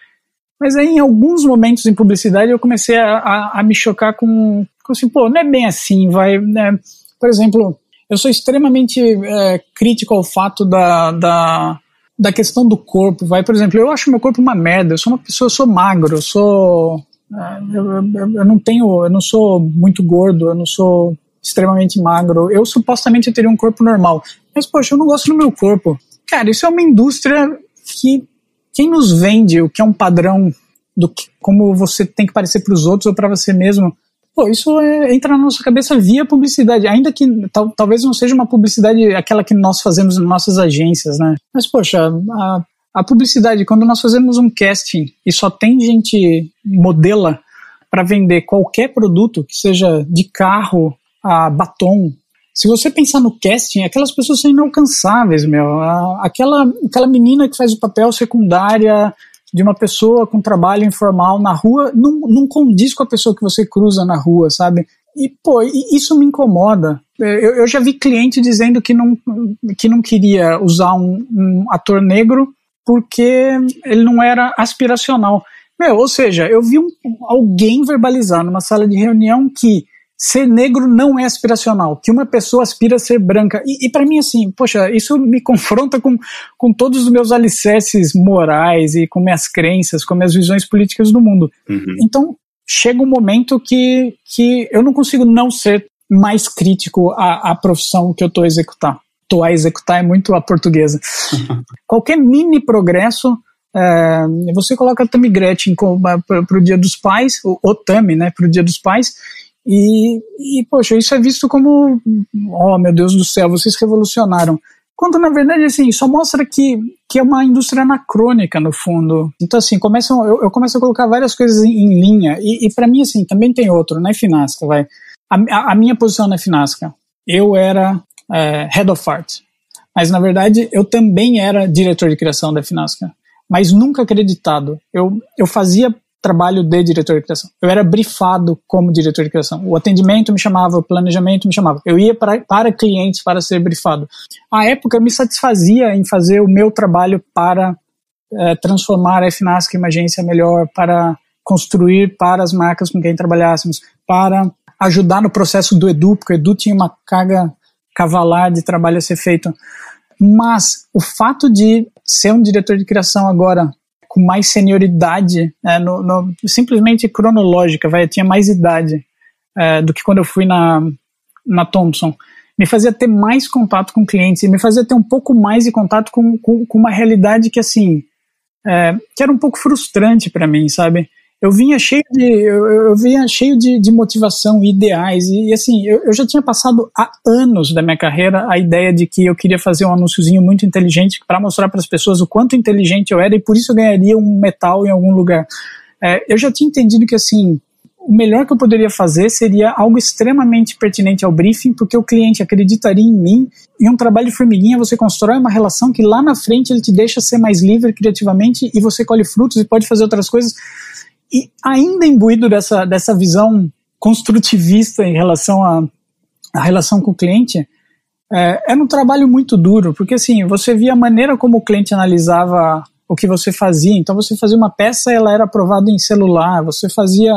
Mas aí, em alguns momentos em publicidade, eu comecei a, a, a me chocar com, com assim, pô, não é bem assim, vai. Né? Por exemplo, eu sou extremamente é, crítico ao fato da, da, da questão do corpo. Vai, por exemplo, eu acho meu corpo uma merda. Eu sou uma pessoa, eu sou magro, eu sou. É, eu, eu, eu, não tenho. Eu não sou muito gordo, eu não sou extremamente magro. Eu supostamente teria um corpo normal. Mas, poxa, eu não gosto do meu corpo. Cara, isso é uma indústria que. Quem nos vende o que é um padrão do que, como você tem que parecer para os outros ou para você mesmo Pô, isso é, entra na nossa cabeça via publicidade, ainda que tal, talvez não seja uma publicidade aquela que nós fazemos nas nossas agências, né? Mas, poxa, a, a publicidade, quando nós fazemos um casting e só tem gente modela para vender qualquer produto, que seja de carro a batom, se você pensar no casting, aquelas pessoas são inalcançáveis, meu. Aquela, aquela menina que faz o papel secundária de uma pessoa com trabalho informal na rua não, não condiz com a pessoa que você cruza na rua, sabe? E, pô, isso me incomoda. Eu, eu já vi cliente dizendo que não, que não queria usar um, um ator negro porque ele não era aspiracional. Meu, ou seja, eu vi um, alguém verbalizar numa sala de reunião que ser negro não é aspiracional, que uma pessoa aspira a ser branca. E, e para mim, assim, poxa, isso me confronta com, com todos os meus alicerces morais e com minhas crenças, com minhas visões políticas do mundo. Uhum. Então, chega um momento que, que eu não consigo não ser mais crítico à, à profissão que eu estou a executar. Estou a executar é muito a portuguesa. Qualquer mini progresso é, você coloca a Tammy Gretchen para o Dia dos Pais, o, o Tami, né, para o Dia dos Pais, e, e, poxa, isso é visto como, oh meu Deus do céu, vocês revolucionaram. Quando na verdade, assim, só mostra que, que é uma indústria anacrônica no fundo. Então, assim, começam, eu, eu começo a colocar várias coisas em, em linha. E, e para mim, assim, também tem outro, na Finasca, vai. A, a, minha posição na Finasca, eu era é, Head of Art. Mas, na verdade, eu também era diretor de criação da Finasca. Mas nunca acreditado. Eu, eu fazia trabalho de diretor de criação. Eu era brifado como diretor de criação. O atendimento me chamava, o planejamento me chamava. Eu ia para, para clientes para ser brifado. A época me satisfazia em fazer o meu trabalho para é, transformar a FNASC em uma agência melhor, para construir para as marcas com quem trabalhássemos, para ajudar no processo do Edu, porque o Edu tinha uma carga cavalar de trabalho a ser feito. Mas o fato de ser um diretor de criação agora com mais senioridade, é, no, no, simplesmente cronológica, vai, tinha mais idade é, do que quando eu fui na, na Thompson. Me fazia ter mais contato com clientes me fazia ter um pouco mais de contato com, com, com uma realidade que, assim, é, que era um pouco frustrante para mim, sabe? Eu vinha cheio de eu, eu vinha cheio de, de motivação ideais e, e assim eu, eu, já tinha passado há anos da minha carreira a ideia de que eu queria fazer um anúnciozinho muito inteligente para mostrar para as pessoas o quanto inteligente eu era e por isso eu ganharia um metal em algum lugar é, eu já tinha entendido que assim o melhor que eu poderia fazer seria algo extremamente pertinente ao briefing, porque o cliente acreditaria em mim. Em um trabalho de formiguinha, você constrói uma relação que lá na frente ele te deixa ser mais livre criativamente e você colhe frutos e pode fazer outras coisas e ainda imbuído dessa, dessa visão construtivista em relação à, à relação com o cliente, é, era um trabalho muito duro, porque assim, você via a maneira como o cliente analisava o que você fazia. Então você fazia uma peça, ela era aprovada em celular, você fazia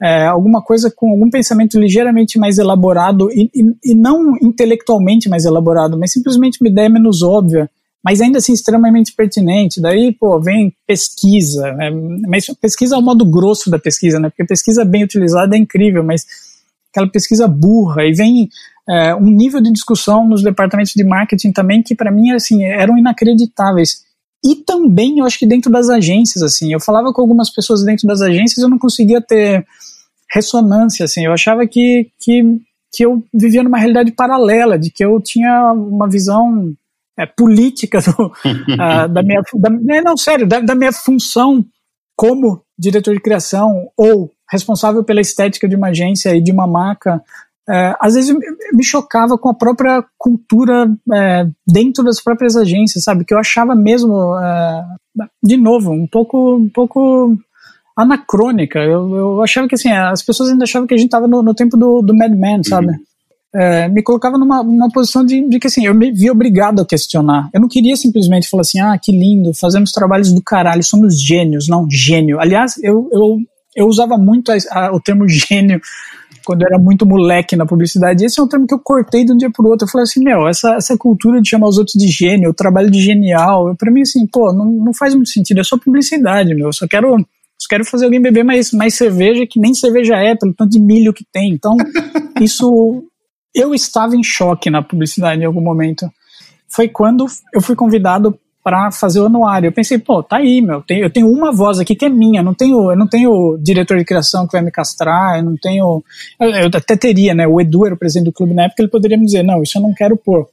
é, alguma coisa com algum pensamento ligeiramente mais elaborado e, e, e, não intelectualmente mais elaborado, mas simplesmente uma ideia menos óbvia, mas ainda assim extremamente pertinente. Daí, pô, vem pesquisa, é, mas pesquisa é o modo grosso da pesquisa, né? Porque pesquisa bem utilizada é incrível, mas aquela pesquisa burra e vem é, um nível de discussão nos departamentos de marketing também que para mim assim eram inacreditáveis e também eu acho que dentro das agências, assim, eu falava com algumas pessoas dentro das agências, eu não conseguia ter ressonância, assim, eu achava que, que, que eu vivia numa realidade paralela, de que eu tinha uma visão é, política do, uh, da minha, da, né, não, sério, da, da minha função como diretor de criação ou responsável pela estética de uma agência e de uma marca é, às vezes me chocava com a própria cultura é, dentro das próprias agências, sabe? Que eu achava mesmo, é, de novo, um pouco, um pouco anacrônica. Eu, eu, achava que assim, as pessoas ainda achavam que a gente estava no, no, tempo do, do Mad Men, sabe? Uhum. É, me colocava numa, numa posição de, de, que assim, eu me vi obrigado a questionar. Eu não queria simplesmente falar assim, ah, que lindo, fazemos trabalhos do caralho, somos gênios. Não, gênio. Aliás, eu, eu, eu usava muito a, a, o termo gênio quando eu era muito moleque na publicidade. Esse é um termo que eu cortei de um dia pro outro. Eu falei assim, meu, essa, essa cultura de chamar os outros de gênio, o trabalho de genial, para mim, assim, pô, não, não faz muito sentido. É só publicidade, meu. Eu só quero, só quero fazer alguém beber mais, mais cerveja que nem cerveja é, pelo tanto de milho que tem. Então, isso. Eu estava em choque na publicidade em algum momento. Foi quando eu fui convidado para fazer o anuário. Eu pensei, pô, tá aí, meu, eu tenho uma voz aqui que é minha, não tenho, eu não tenho diretor de criação que vai me castrar, eu não tenho, eu até teria, né, o Edu era o presidente do clube na época, ele poderia me dizer, não, isso eu não quero pôr,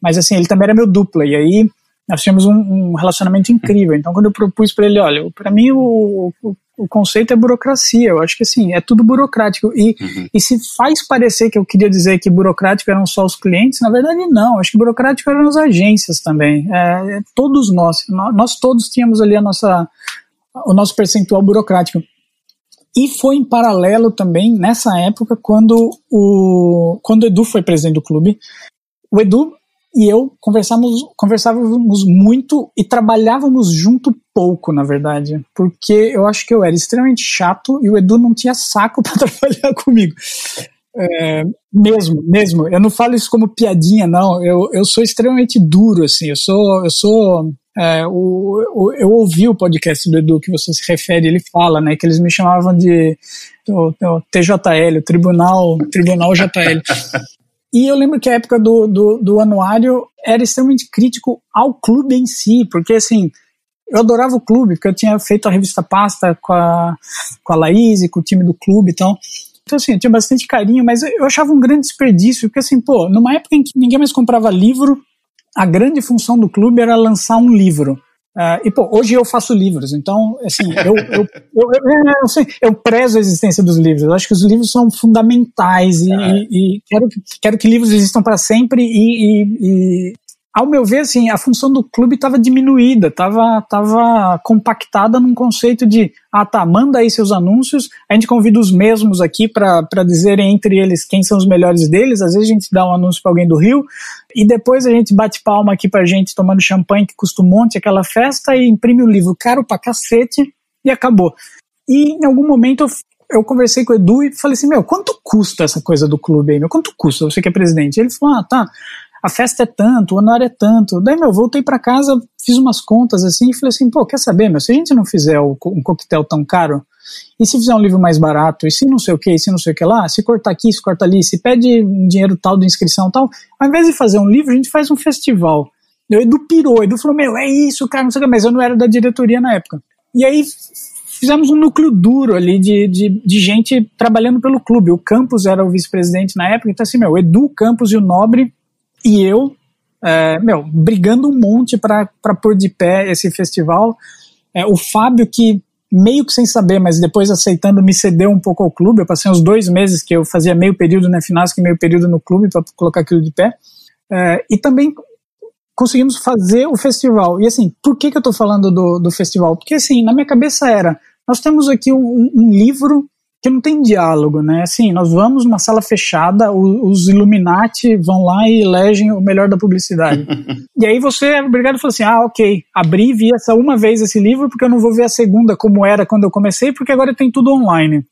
mas assim, ele também era meu dupla, e aí nós tínhamos um, um relacionamento incrível, então quando eu propus para ele, olha, para mim o, o, o conceito é burocracia. Eu acho que assim, é tudo burocrático. E, uhum. e se faz parecer que eu queria dizer que burocrático eram só os clientes, na verdade não. Acho que burocrático eram as agências também. É, é todos nós, nós, nós todos tínhamos ali a nossa, o nosso percentual burocrático. E foi em paralelo também, nessa época, quando o, quando o Edu foi presidente do clube. O Edu e eu conversávamos, conversávamos muito e trabalhávamos junto pouco, na verdade, porque eu acho que eu era extremamente chato e o Edu não tinha saco para trabalhar comigo. É, mesmo, mesmo. Eu não falo isso como piadinha, não. Eu, eu sou extremamente duro, assim. Eu sou, eu sou. É, o, o, eu ouvi o podcast do Edu que você se refere. Ele fala, né, que eles me chamavam de o, o TJL, o Tribunal, Tribunal JL. E eu lembro que a época do, do, do, anuário era extremamente crítico ao clube em si, porque assim, eu adorava o clube, porque eu tinha feito a revista Pasta com a, com a Laís, com o time do clube e então, então assim, eu tinha bastante carinho, mas eu achava um grande desperdício, porque assim, pô, numa época em que ninguém mais comprava livro, a grande função do clube era lançar um livro. Uh, e, pô, hoje eu faço livros, então, assim, eu, eu, eu, eu, assim, eu, prezo a existência dos livros. Eu acho que os livros são fundamentais e, é. e, e quero, quero que livros existam para sempre e, e, ao meu ver, assim, a função do clube estava diminuída, estava tava compactada num conceito de, ah tá, manda aí seus anúncios, a gente convida os mesmos aqui para dizerem entre eles quem são os melhores deles, às vezes a gente dá um anúncio para alguém do Rio, e depois a gente bate palma aqui pra gente tomando champanhe que custa um monte aquela festa e imprime o livro caro pra cacete e acabou. E em algum momento eu, eu conversei com o Edu e falei assim, meu, quanto custa essa coisa do clube aí, meu? Quanto custa você que é presidente? Ele falou, ah, tá, a festa é tanto, o anuário é tanto. Daí, meu, voltei para casa, fiz umas contas assim e falei assim, pô, quer saber, meu, se a gente não fizer um coquetel tão caro, e se fizer um livro mais barato, e se não sei o que, e se não sei o que lá, se cortar aqui, se corta ali, se pede um dinheiro tal de inscrição tal, ao invés de fazer um livro, a gente faz um festival. O Edu pirou, Edu falou, meu, é isso, cara, não sei o que, mas eu não era da diretoria na época. E aí fizemos um núcleo duro ali de, de, de gente trabalhando pelo clube. O Campos era o vice-presidente na época, então assim, meu, o Edu Campos e o Nobre e eu, é, meu, brigando um monte para pôr de pé esse festival. É, o Fábio, que meio que sem saber, mas depois aceitando, me cedeu um pouco ao clube. Eu passei uns dois meses que eu fazia meio período na Finasco e meio período no clube para colocar aquilo de pé. É, e também conseguimos fazer o festival. E assim, por que, que eu estou falando do, do festival? Porque assim, na minha cabeça era, nós temos aqui um, um livro que não tem diálogo, né? Assim, nós vamos numa sala fechada, os Illuminati vão lá e elegem o melhor da publicidade. e aí você é obrigado a falar assim: ah, ok, abri e vi essa uma vez esse livro porque eu não vou ver a segunda como era quando eu comecei, porque agora tem tudo online.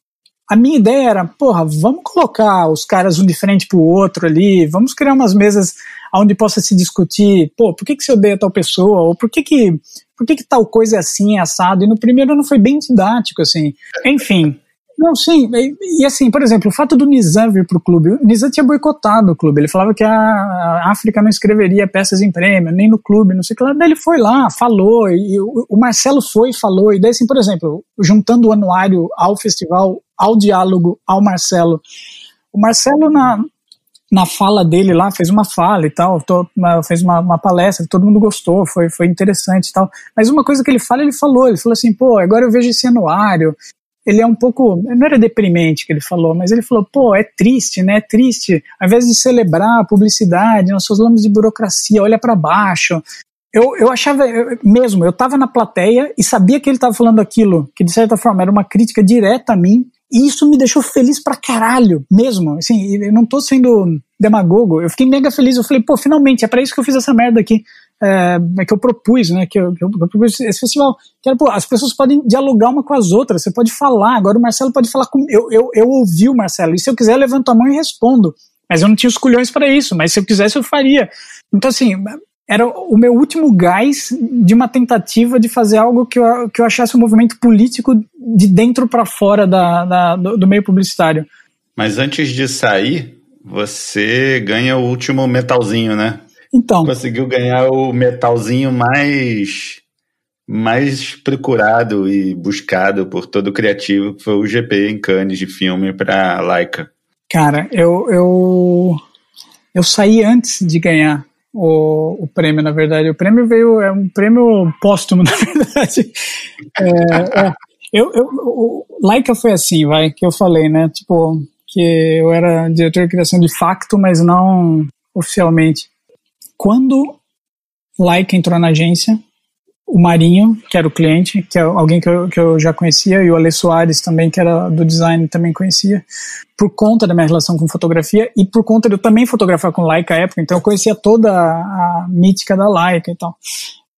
A minha ideia era, porra, vamos colocar os caras um de frente pro outro ali, vamos criar umas mesas onde possa se discutir, pô, por que, que você odeia tal pessoa, ou por que que, por que que tal coisa é assim, assado, e no primeiro não foi bem didático, assim. Enfim, não, sim. E, e, assim, por exemplo, o fato do Nizam vir para o clube, o Nizam tinha boicotado o clube. Ele falava que a, África não escreveria peças em prêmio, nem no clube, não sei o que lá. Daí ele foi lá, falou, e o, o Marcelo foi falou. E daí, assim, por exemplo, juntando o anuário ao festival, ao diálogo, ao Marcelo. O Marcelo, na, na fala dele lá, fez uma fala e tal, tô, fez uma, uma, palestra, todo mundo gostou, foi, foi interessante e tal. Mas uma coisa que ele fala, ele falou, ele falou assim, pô, agora eu vejo esse anuário, ele é um pouco, não era deprimente que ele falou, mas ele falou, pô, é triste, né? É triste. Ao invés de celebrar a publicidade, nós falamos de burocracia, olha para baixo. Eu, eu achava, eu, mesmo, eu estava na plateia e sabia que ele estava falando aquilo, que de certa forma era uma crítica direta a mim, e isso me deixou feliz pra caralho, mesmo. Assim, eu não tô sendo demagogo, eu fiquei mega feliz. Eu falei, pô, finalmente, é para isso que eu fiz essa merda aqui é, é, que eu propus, né, que eu, que eu, propus esse festival. Que era, pô, as pessoas podem dialogar uma com as outras, você pode falar, agora o Marcelo pode falar com. Eu, eu, eu ouvi o Marcelo, e se eu quiser, eu levanto a mão e respondo. Mas eu não tinha os culhões para isso, mas se eu quisesse, eu faria. Então, assim, era o meu último gás de uma tentativa de fazer algo que eu, que eu achasse um movimento político de dentro para fora da, da do, do meio publicitário. Mas antes de sair, você ganha o último metalzinho, né? Então. Conseguiu ganhar o metalzinho mais mais procurado e buscado por todo criativo, que foi o GP em Cannes de filme para Laika. Cara, eu, eu eu saí antes de ganhar o, o prêmio, na verdade. O prêmio veio, é um prêmio póstumo, na verdade. É, é, eu, eu, o Laika foi assim, vai, que eu falei, né? Tipo, que eu era diretor de criação de facto, mas não oficialmente. Quando Laika entrou na agência, o Marinho, que era o cliente, que é alguém que eu, que eu já conhecia, e o Ale Soares também, que era do design, também conhecia, por conta da minha relação com fotografia e por conta de eu também fotografar com Leica à época, então eu conhecia toda a, a mítica da Leica e tal.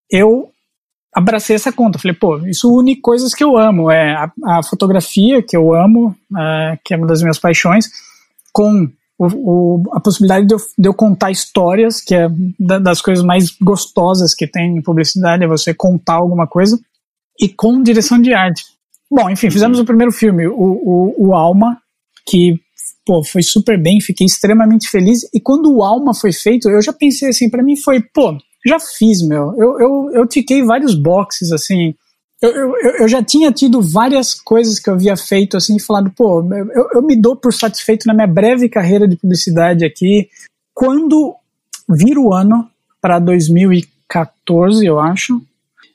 Eu abracei essa conta, falei, pô, isso une coisas que eu amo, é a, a fotografia, que eu amo, é, que é uma das minhas paixões, com o, o, a possibilidade de eu, de eu, contar histórias, que é das coisas mais gostosas que tem em publicidade, é você contar alguma coisa, e com direção de arte. Bom, enfim, fizemos o primeiro filme, o, o, o Alma, que pô, foi super bem, fiquei extremamente feliz. E quando o Alma foi feito, eu já pensei assim, para mim foi, pô, já fiz, meu. Eu, eu, eu tiquei vários boxes, assim, eu, eu, eu, já tinha tido várias coisas que eu havia feito assim, falado, pô, eu, eu me dou por satisfeito na minha breve carreira de publicidade aqui. Quando vira o ano para 2014, eu acho,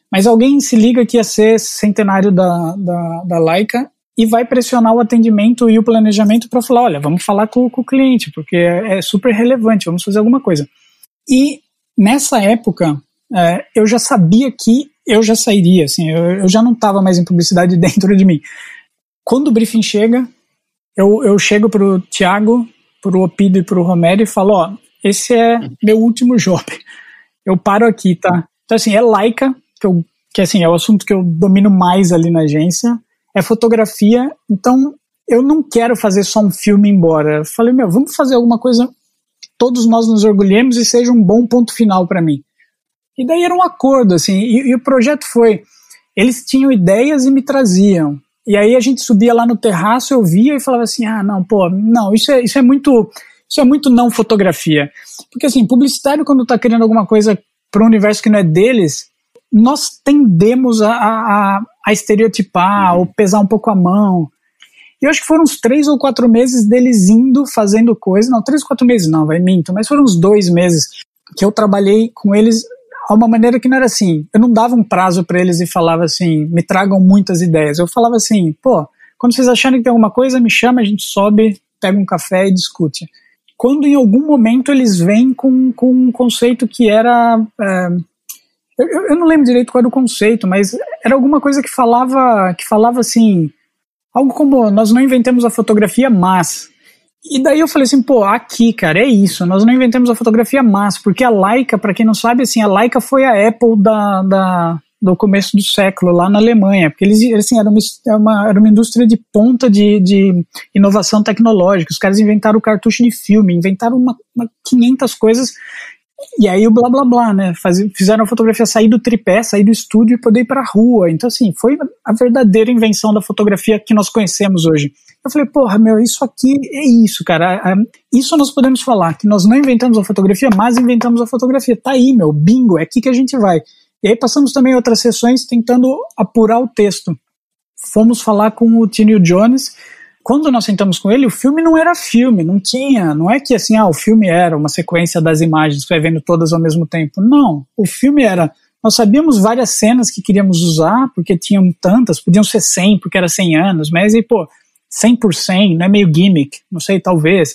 mas alguém se liga que ia ser centenário da, da, da Laika e vai pressionar o atendimento e o planejamento para falar, olha, vamos falar com, com o cliente, porque é, é, super relevante, vamos fazer alguma coisa. E nessa época, é, eu já sabia que eu já sairia, assim, eu, eu já não estava mais em publicidade dentro de mim. Quando o briefing chega, eu, eu chego pro Thiago, pro Opido e pro Romero e falo, ó, esse é meu último job. Eu paro aqui, tá? Então, assim, é laica, que, eu, que assim, é o assunto que eu domino mais ali na agência, é fotografia, então eu não quero fazer só um filme embora. Eu falei, meu, vamos fazer alguma coisa todos nós nos orgulhemos e seja um bom ponto final para mim. E daí era um acordo, assim, e, e, o projeto foi, eles tinham ideias e me traziam. E aí a gente subia lá no terraço, eu via e falava assim, ah, não, pô, não, isso é, isso é muito, isso é muito não fotografia. Porque assim, publicitário quando está criando alguma coisa para um universo que não é deles, nós tendemos a, a, a estereotipar uhum. ou pesar um pouco a mão. E eu acho que foram uns três ou quatro meses deles indo, fazendo coisa. Não, três ou quatro meses não, vai, minto. Mas foram uns dois meses que eu trabalhei com eles a uma maneira que não era assim. Eu não dava um prazo para eles e falava assim, me tragam muitas ideias. Eu falava assim, pô, quando vocês acharem que tem alguma coisa, me chama, a gente sobe, pega um café e discute. Quando em algum momento eles vêm com, com um conceito que era. É, eu, eu, não lembro direito qual era o conceito, mas era alguma coisa que falava, que falava assim. algo como nós não inventamos a fotografia, mas. E daí eu falei assim, pô, aqui, cara, é isso. Nós não inventamos a fotografia, mas, porque a Leica, para quem não sabe, assim, a Leica foi a Apple da, da, do começo do século, lá na Alemanha, porque eles, assim, era uma, é uma, era uma indústria de ponta de, de inovação tecnológica. Os caras inventaram o cartucho de filme, inventaram uma, uma 500 coisas e aí o blá blá blá, né? Faz, fizeram a fotografia sair do tripé, sair do estúdio e poder ir para a rua. Então, assim, foi a verdadeira invenção da fotografia que nós conhecemos hoje. Eu falei, porra, meu, isso aqui é isso, cara. Isso nós podemos falar, que nós não inventamos a fotografia, mas inventamos a fotografia. Tá aí, meu, bingo, é aqui que a gente vai. E aí passamos também outras sessões tentando apurar o texto. Fomos falar com o Tínio Jones, quando nós sentamos com ele, o filme não era filme, não tinha, não é que assim, ah, o filme era uma sequência das imagens, vai vendo todas ao mesmo tempo. Não, o filme era, nós sabíamos várias cenas que queríamos usar, porque tinham tantas, podiam ser 100, porque era 100 anos, mas e pô, 100 por 100, não é meio gimmick, não sei, talvez.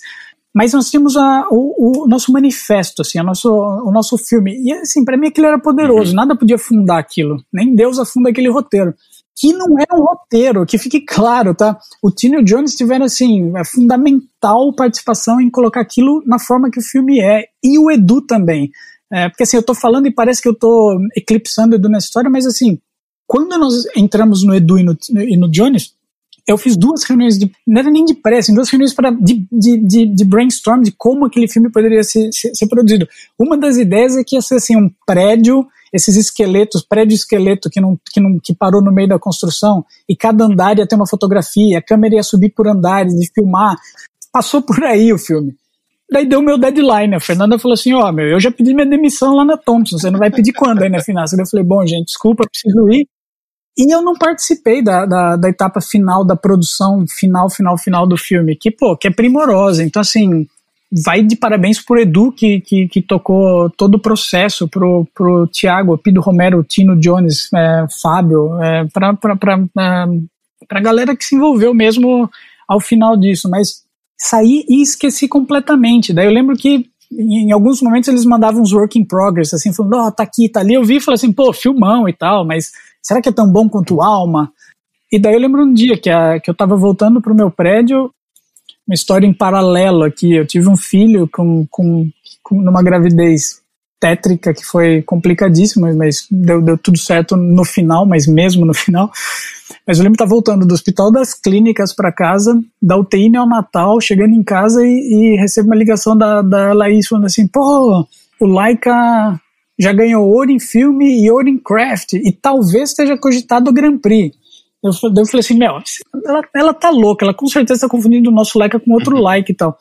Mas nós tínhamos a, o, o, nosso manifesto, assim, a nosso, o nosso filme. E assim, para mim aquilo era poderoso, uhum. nada podia fundar aquilo, nem Deus afunda aquele roteiro que não é um roteiro, que fique claro, tá? O Tino e o Jones tiveram, assim, é fundamental participação em colocar aquilo na forma que o filme é, e o Edu também. É, porque, assim, eu tô falando e parece que eu tô eclipsando o Edu na história, mas, assim, quando nós entramos no Edu e no, e no Jones, eu fiz duas reuniões, de, não era nem de pressa, duas reuniões para de, de, de, de, brainstorm de como aquele filme poderia ser, ser, ser, produzido. Uma das ideias é que ia ser assim, um prédio esses esqueletos, prédio esqueleto que, não, que, não, que parou no meio da construção, e cada andar ia ter uma fotografia, a câmera ia subir por andares e filmar. Passou por aí o filme. Daí deu meu deadline. A Fernanda falou assim: Ó, oh, meu, eu já pedi minha demissão lá na Thompson, você não vai pedir quando aí na finança? Eu falei: Bom, gente, desculpa, preciso ir. E eu não participei da, da, da, etapa final da produção, final, final, final do filme, que, pô, que é primorosa. Então, assim, vai de parabéns pro Edu, que, que, que, tocou todo o processo, pro, pro Tiago, Pido Romero, Tino Jones, é, Fábio, é, pra, pra, pra, pra, pra galera que se envolveu mesmo ao final disso, mas saí e esqueci completamente. Daí eu lembro que em, em alguns momentos eles mandavam uns work in progress, assim, falando, ó, oh, tá aqui, tá ali. Eu vi e falei assim, pô, filmão e tal, mas será que é tão bom quanto Alma? E daí eu lembro um dia que, a, que eu tava voltando pro meu prédio uma história em paralelo aqui. Eu tive um filho com, com, com numa gravidez tétrica que foi complicadíssima, mas deu, deu tudo certo no final, mas mesmo no final. Mas eu lembro estar voltando do Hospital das Clínicas para casa, da UTI neonatal, chegando em casa e, e recebo uma ligação da, da Laís falando assim: pô, o Laika já ganhou ouro em filme e ouro em craft, e talvez esteja cogitado o Grand Prix. Eu, eu falei assim, meu, ela, ela tá louca, ela com certeza tá confundindo o nosso like com outro like e tal.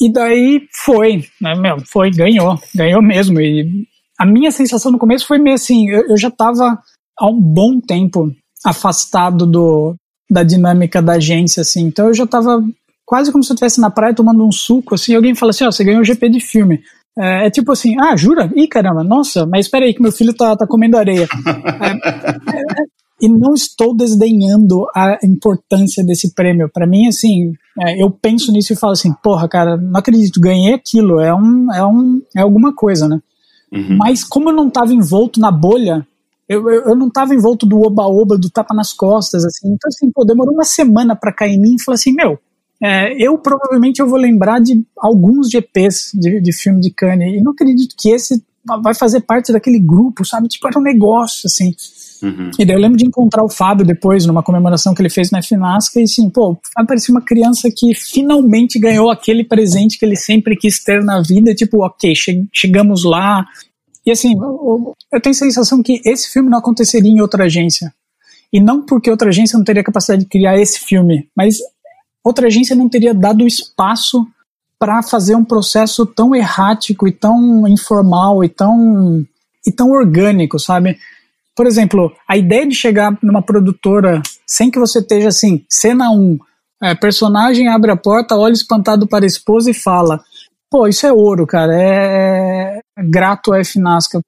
E daí foi, né, meu, foi, ganhou, ganhou mesmo. E a minha sensação no começo foi meio assim, eu, eu já tava há um bom tempo afastado do, da dinâmica da agência, assim, então eu já tava quase como se eu estivesse na praia tomando um suco, assim, alguém fala assim, ó, oh, você ganhou o GP de filme. É, é, tipo assim, ah, jura? Ih, caramba, nossa, mas espera aí que meu filho tá, tá comendo areia. é, é, e não estou desdenhando a importância desse prêmio. Para mim, assim, é, eu penso nisso e falo assim, porra, cara, não acredito, ganhei aquilo, é um, é um, é alguma coisa, né? Uhum. Mas como eu não estava envolto na bolha, eu, eu, eu não estava envolto do oba-oba, do tapa nas costas, assim. Então, assim, pô, demorou uma semana para cair em mim e falar assim, meu, é, eu provavelmente eu vou lembrar de alguns GPs de, de filme de Cannes e não acredito que esse vai fazer parte daquele grupo, sabe? Tipo, era um negócio, assim. Uhum. E daí eu lembro de encontrar o Fábio depois, numa comemoração que ele fez na Finasca, e assim, pô, parecia uma criança que finalmente ganhou aquele presente que ele sempre quis ter na vida, tipo, ok, che chegamos lá. E assim, eu, eu tenho a sensação que esse filme não aconteceria em outra agência. E não porque outra agência não teria capacidade de criar esse filme, mas outra agência não teria dado espaço para fazer um processo tão errático e tão informal e tão, e tão orgânico, sabe? Por exemplo, a ideia de chegar numa produtora sem que você esteja assim, cena 1, é, personagem abre a porta, olha espantado para a esposa e fala. Pô, isso é ouro, cara. É, é grato a Finasca.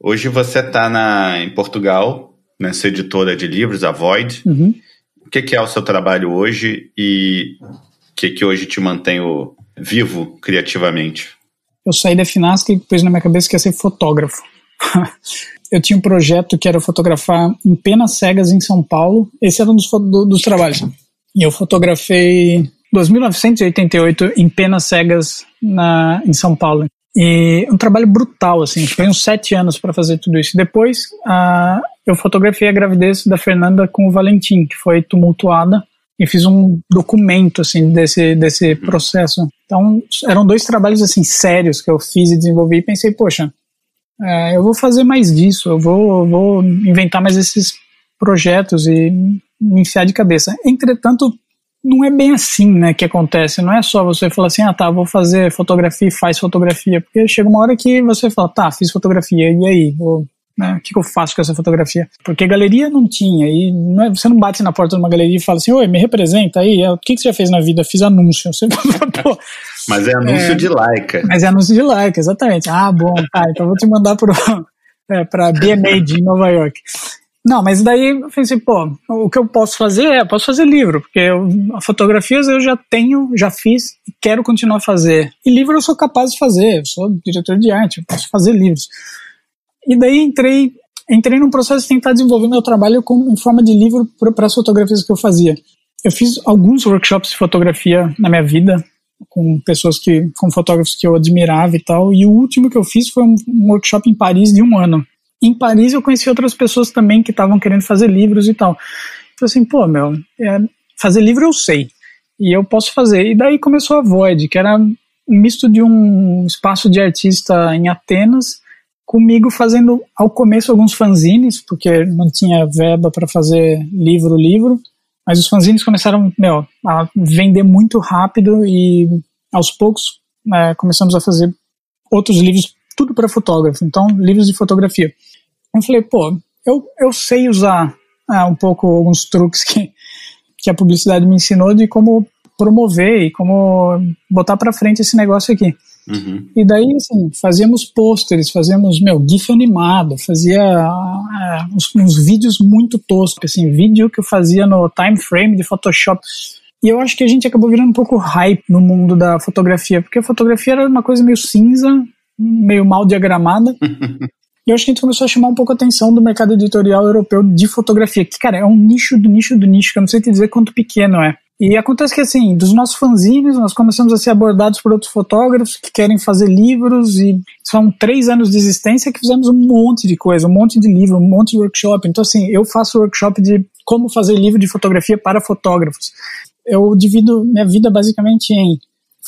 Hoje você está em Portugal, nessa editora de livros, a Void. Uhum. O que, que, é o seu trabalho hoje e o que, que hoje te mantém vivo criativamente? Eu saí da Finasca e pus na minha cabeça que ia ser fotógrafo. eu tinha um projeto que era fotografar em penas cegas em São Paulo. Esse era um dos, do, dos trabalhos. E eu fotografei 2.988 em penas cegas na, em São Paulo. E um trabalho brutal, assim, foi uns sete anos para fazer tudo isso. Depois, uh, eu fotografei a gravidez da Fernanda com o Valentim, que foi tumultuada, e fiz um documento, assim, desse, desse uhum. processo. Então, eram dois trabalhos, assim, sérios que eu fiz e desenvolvi, e pensei, poxa, é, eu vou fazer mais disso, eu vou, eu vou inventar mais esses projetos e me enfiar de cabeça. Entretanto, não é bem assim, né, que acontece. Não é só você falar assim, ah, tá, vou fazer fotografia faz fotografia. Porque chega uma hora que você fala, tá, fiz fotografia, e aí? Vou, né, o que, que, eu faço com essa fotografia? Porque galeria não tinha, e não é, você não bate na porta de uma galeria e fala assim, oi, me representa aí, o que, que você já fez na vida? Fiz anúncio. Você Pô, mas é anúncio é, de like. Mas é anúncio de like, exatamente. Ah, bom, tá, então vou te mandar para é, pra BMA de Nova York. Não, mas daí eu pensei, pô, o que eu posso fazer é, posso fazer livro, porque eu, fotografias eu já tenho, já fiz e quero continuar a fazer. E livro eu sou capaz de fazer, eu sou diretor de arte, eu posso fazer livros. E daí entrei, entrei num processo de tentar desenvolver meu trabalho com, em forma de livro para as fotografias que eu fazia. Eu fiz alguns workshops de fotografia na minha vida, com pessoas que, com fotógrafos que eu admirava e tal, e o último que eu fiz foi um, um workshop em Paris de um ano em Paris eu conheci outras pessoas também que estavam querendo fazer livros e tal. Falei assim, pô, meu, é, fazer livro eu sei. E eu posso fazer. E daí começou a Void, que era um misto de um espaço de artista em Atenas, comigo fazendo ao começo alguns fanzines, porque não tinha verba para fazer livro, livro. Mas os fanzines começaram, meu, a vender muito rápido e aos poucos é, começamos a fazer outros livros tudo para fotógrafo, então livros de fotografia. Eu falei, pô, eu, eu sei usar ah, um pouco alguns truques que, que a publicidade me ensinou de como promover e como botar para frente esse negócio aqui. Uhum. E daí, assim, fazíamos pôsteres, fazíamos, meu, GIF animado, fazia uh, uns, uns, vídeos muito toscos, assim, vídeo que eu fazia no time frame de Photoshop. E eu acho que a gente acabou virando um pouco hype no mundo da fotografia, porque a fotografia era uma coisa meio cinza, meio mal diagramada. e eu acho que a gente começou a chamar um pouco a atenção do mercado editorial europeu de fotografia, que, cara, é um nicho do nicho do nicho, que eu não sei te dizer quanto pequeno é. E acontece que, assim, dos nossos fanzines, nós começamos a ser abordados por outros fotógrafos que querem fazer livros, e são três anos de existência que fizemos um monte de coisa, um monte de livro, um monte de workshop. Então, assim, eu faço workshop de como fazer livro de fotografia para fotógrafos. Eu divido minha vida basicamente em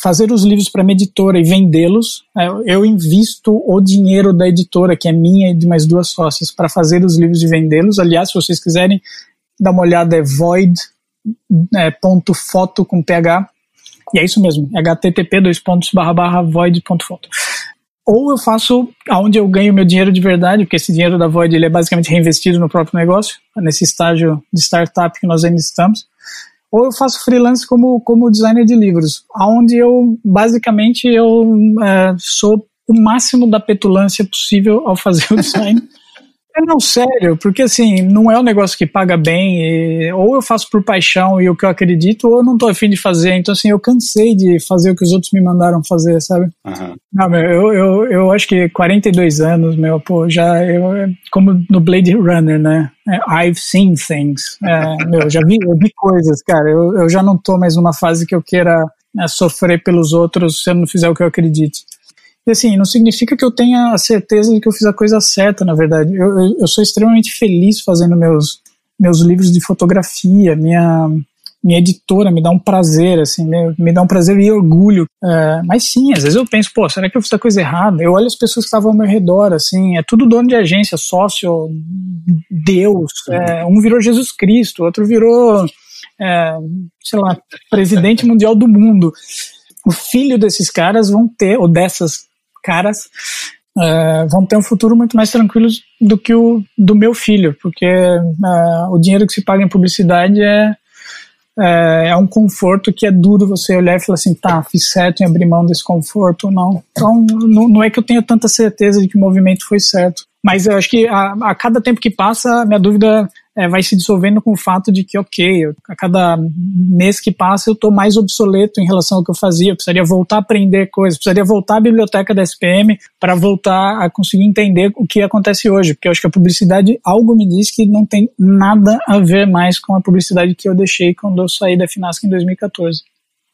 fazer os livros para minha editora e vendê-los. É, eu invisto o dinheiro da editora, que é minha e de mais duas sócias, para fazer os livros e vendê-los. Aliás, se vocês quiserem dar uma olhada, é void.foto é, com ph. E é isso mesmo, http dois pontos barra barra void.foto. Ou eu faço aonde eu ganho meu dinheiro de verdade, porque esse dinheiro da Void ele é basicamente reinvestido no próprio negócio, nesse estágio de startup que nós ainda estamos ou eu faço freelance como, como designer de livros, onde eu basicamente eu é, sou o máximo da petulância possível ao fazer o design. É, não, sério, porque assim, não é um negócio que paga bem, e, ou eu faço por paixão e o que eu acredito, ou eu não tô afim de fazer. Então, assim, eu cansei de fazer o que os outros me mandaram fazer, sabe? Uhum. Não, meu, eu, eu, eu acho que 42 anos, meu, pô, já, eu, como no Blade Runner, né? É, I've seen things. É, meu, já vi, eu vi coisas, cara. Eu, eu já não tô mais numa fase que eu queira né, sofrer pelos outros se eu não fizer o que eu acredito. Assim, não significa que eu tenha a certeza de que eu fiz a coisa certa, na verdade. Eu, eu, eu sou extremamente feliz fazendo meus, meus livros de fotografia, minha, minha editora me dá um prazer, assim, me, me dá um prazer e orgulho. É, mas sim, às vezes eu penso, pô, será que eu fiz a coisa errada? Eu olho as pessoas que estavam ao meu redor, assim, é tudo dono de agência, sócio, Deus. É, um virou Jesus Cristo, outro virou, é, sei lá, presidente mundial do mundo. O filho desses caras vão ter, ou dessas caras uh, vão ter um futuro muito mais tranquilo do que o do meu filho, porque uh, o dinheiro que se paga em publicidade é, é, é, um conforto que é duro você olhar e falar assim, tá, fiz certo em abrir mão desse conforto ou não. Então, não, não é que eu tenha tanta certeza de que o movimento foi certo. Mas eu acho que a, a cada tempo que passa, minha dúvida é, vai se dissolvendo com o fato de que, ok, eu, a cada mês que passa eu estou mais obsoleto em relação ao que eu fazia, eu precisaria voltar a aprender coisas, precisaria voltar à biblioteca da SPM para voltar a conseguir entender o que acontece hoje, porque eu acho que a publicidade, algo me diz que não tem nada a ver mais com a publicidade que eu deixei quando eu saí da Finasca em 2014.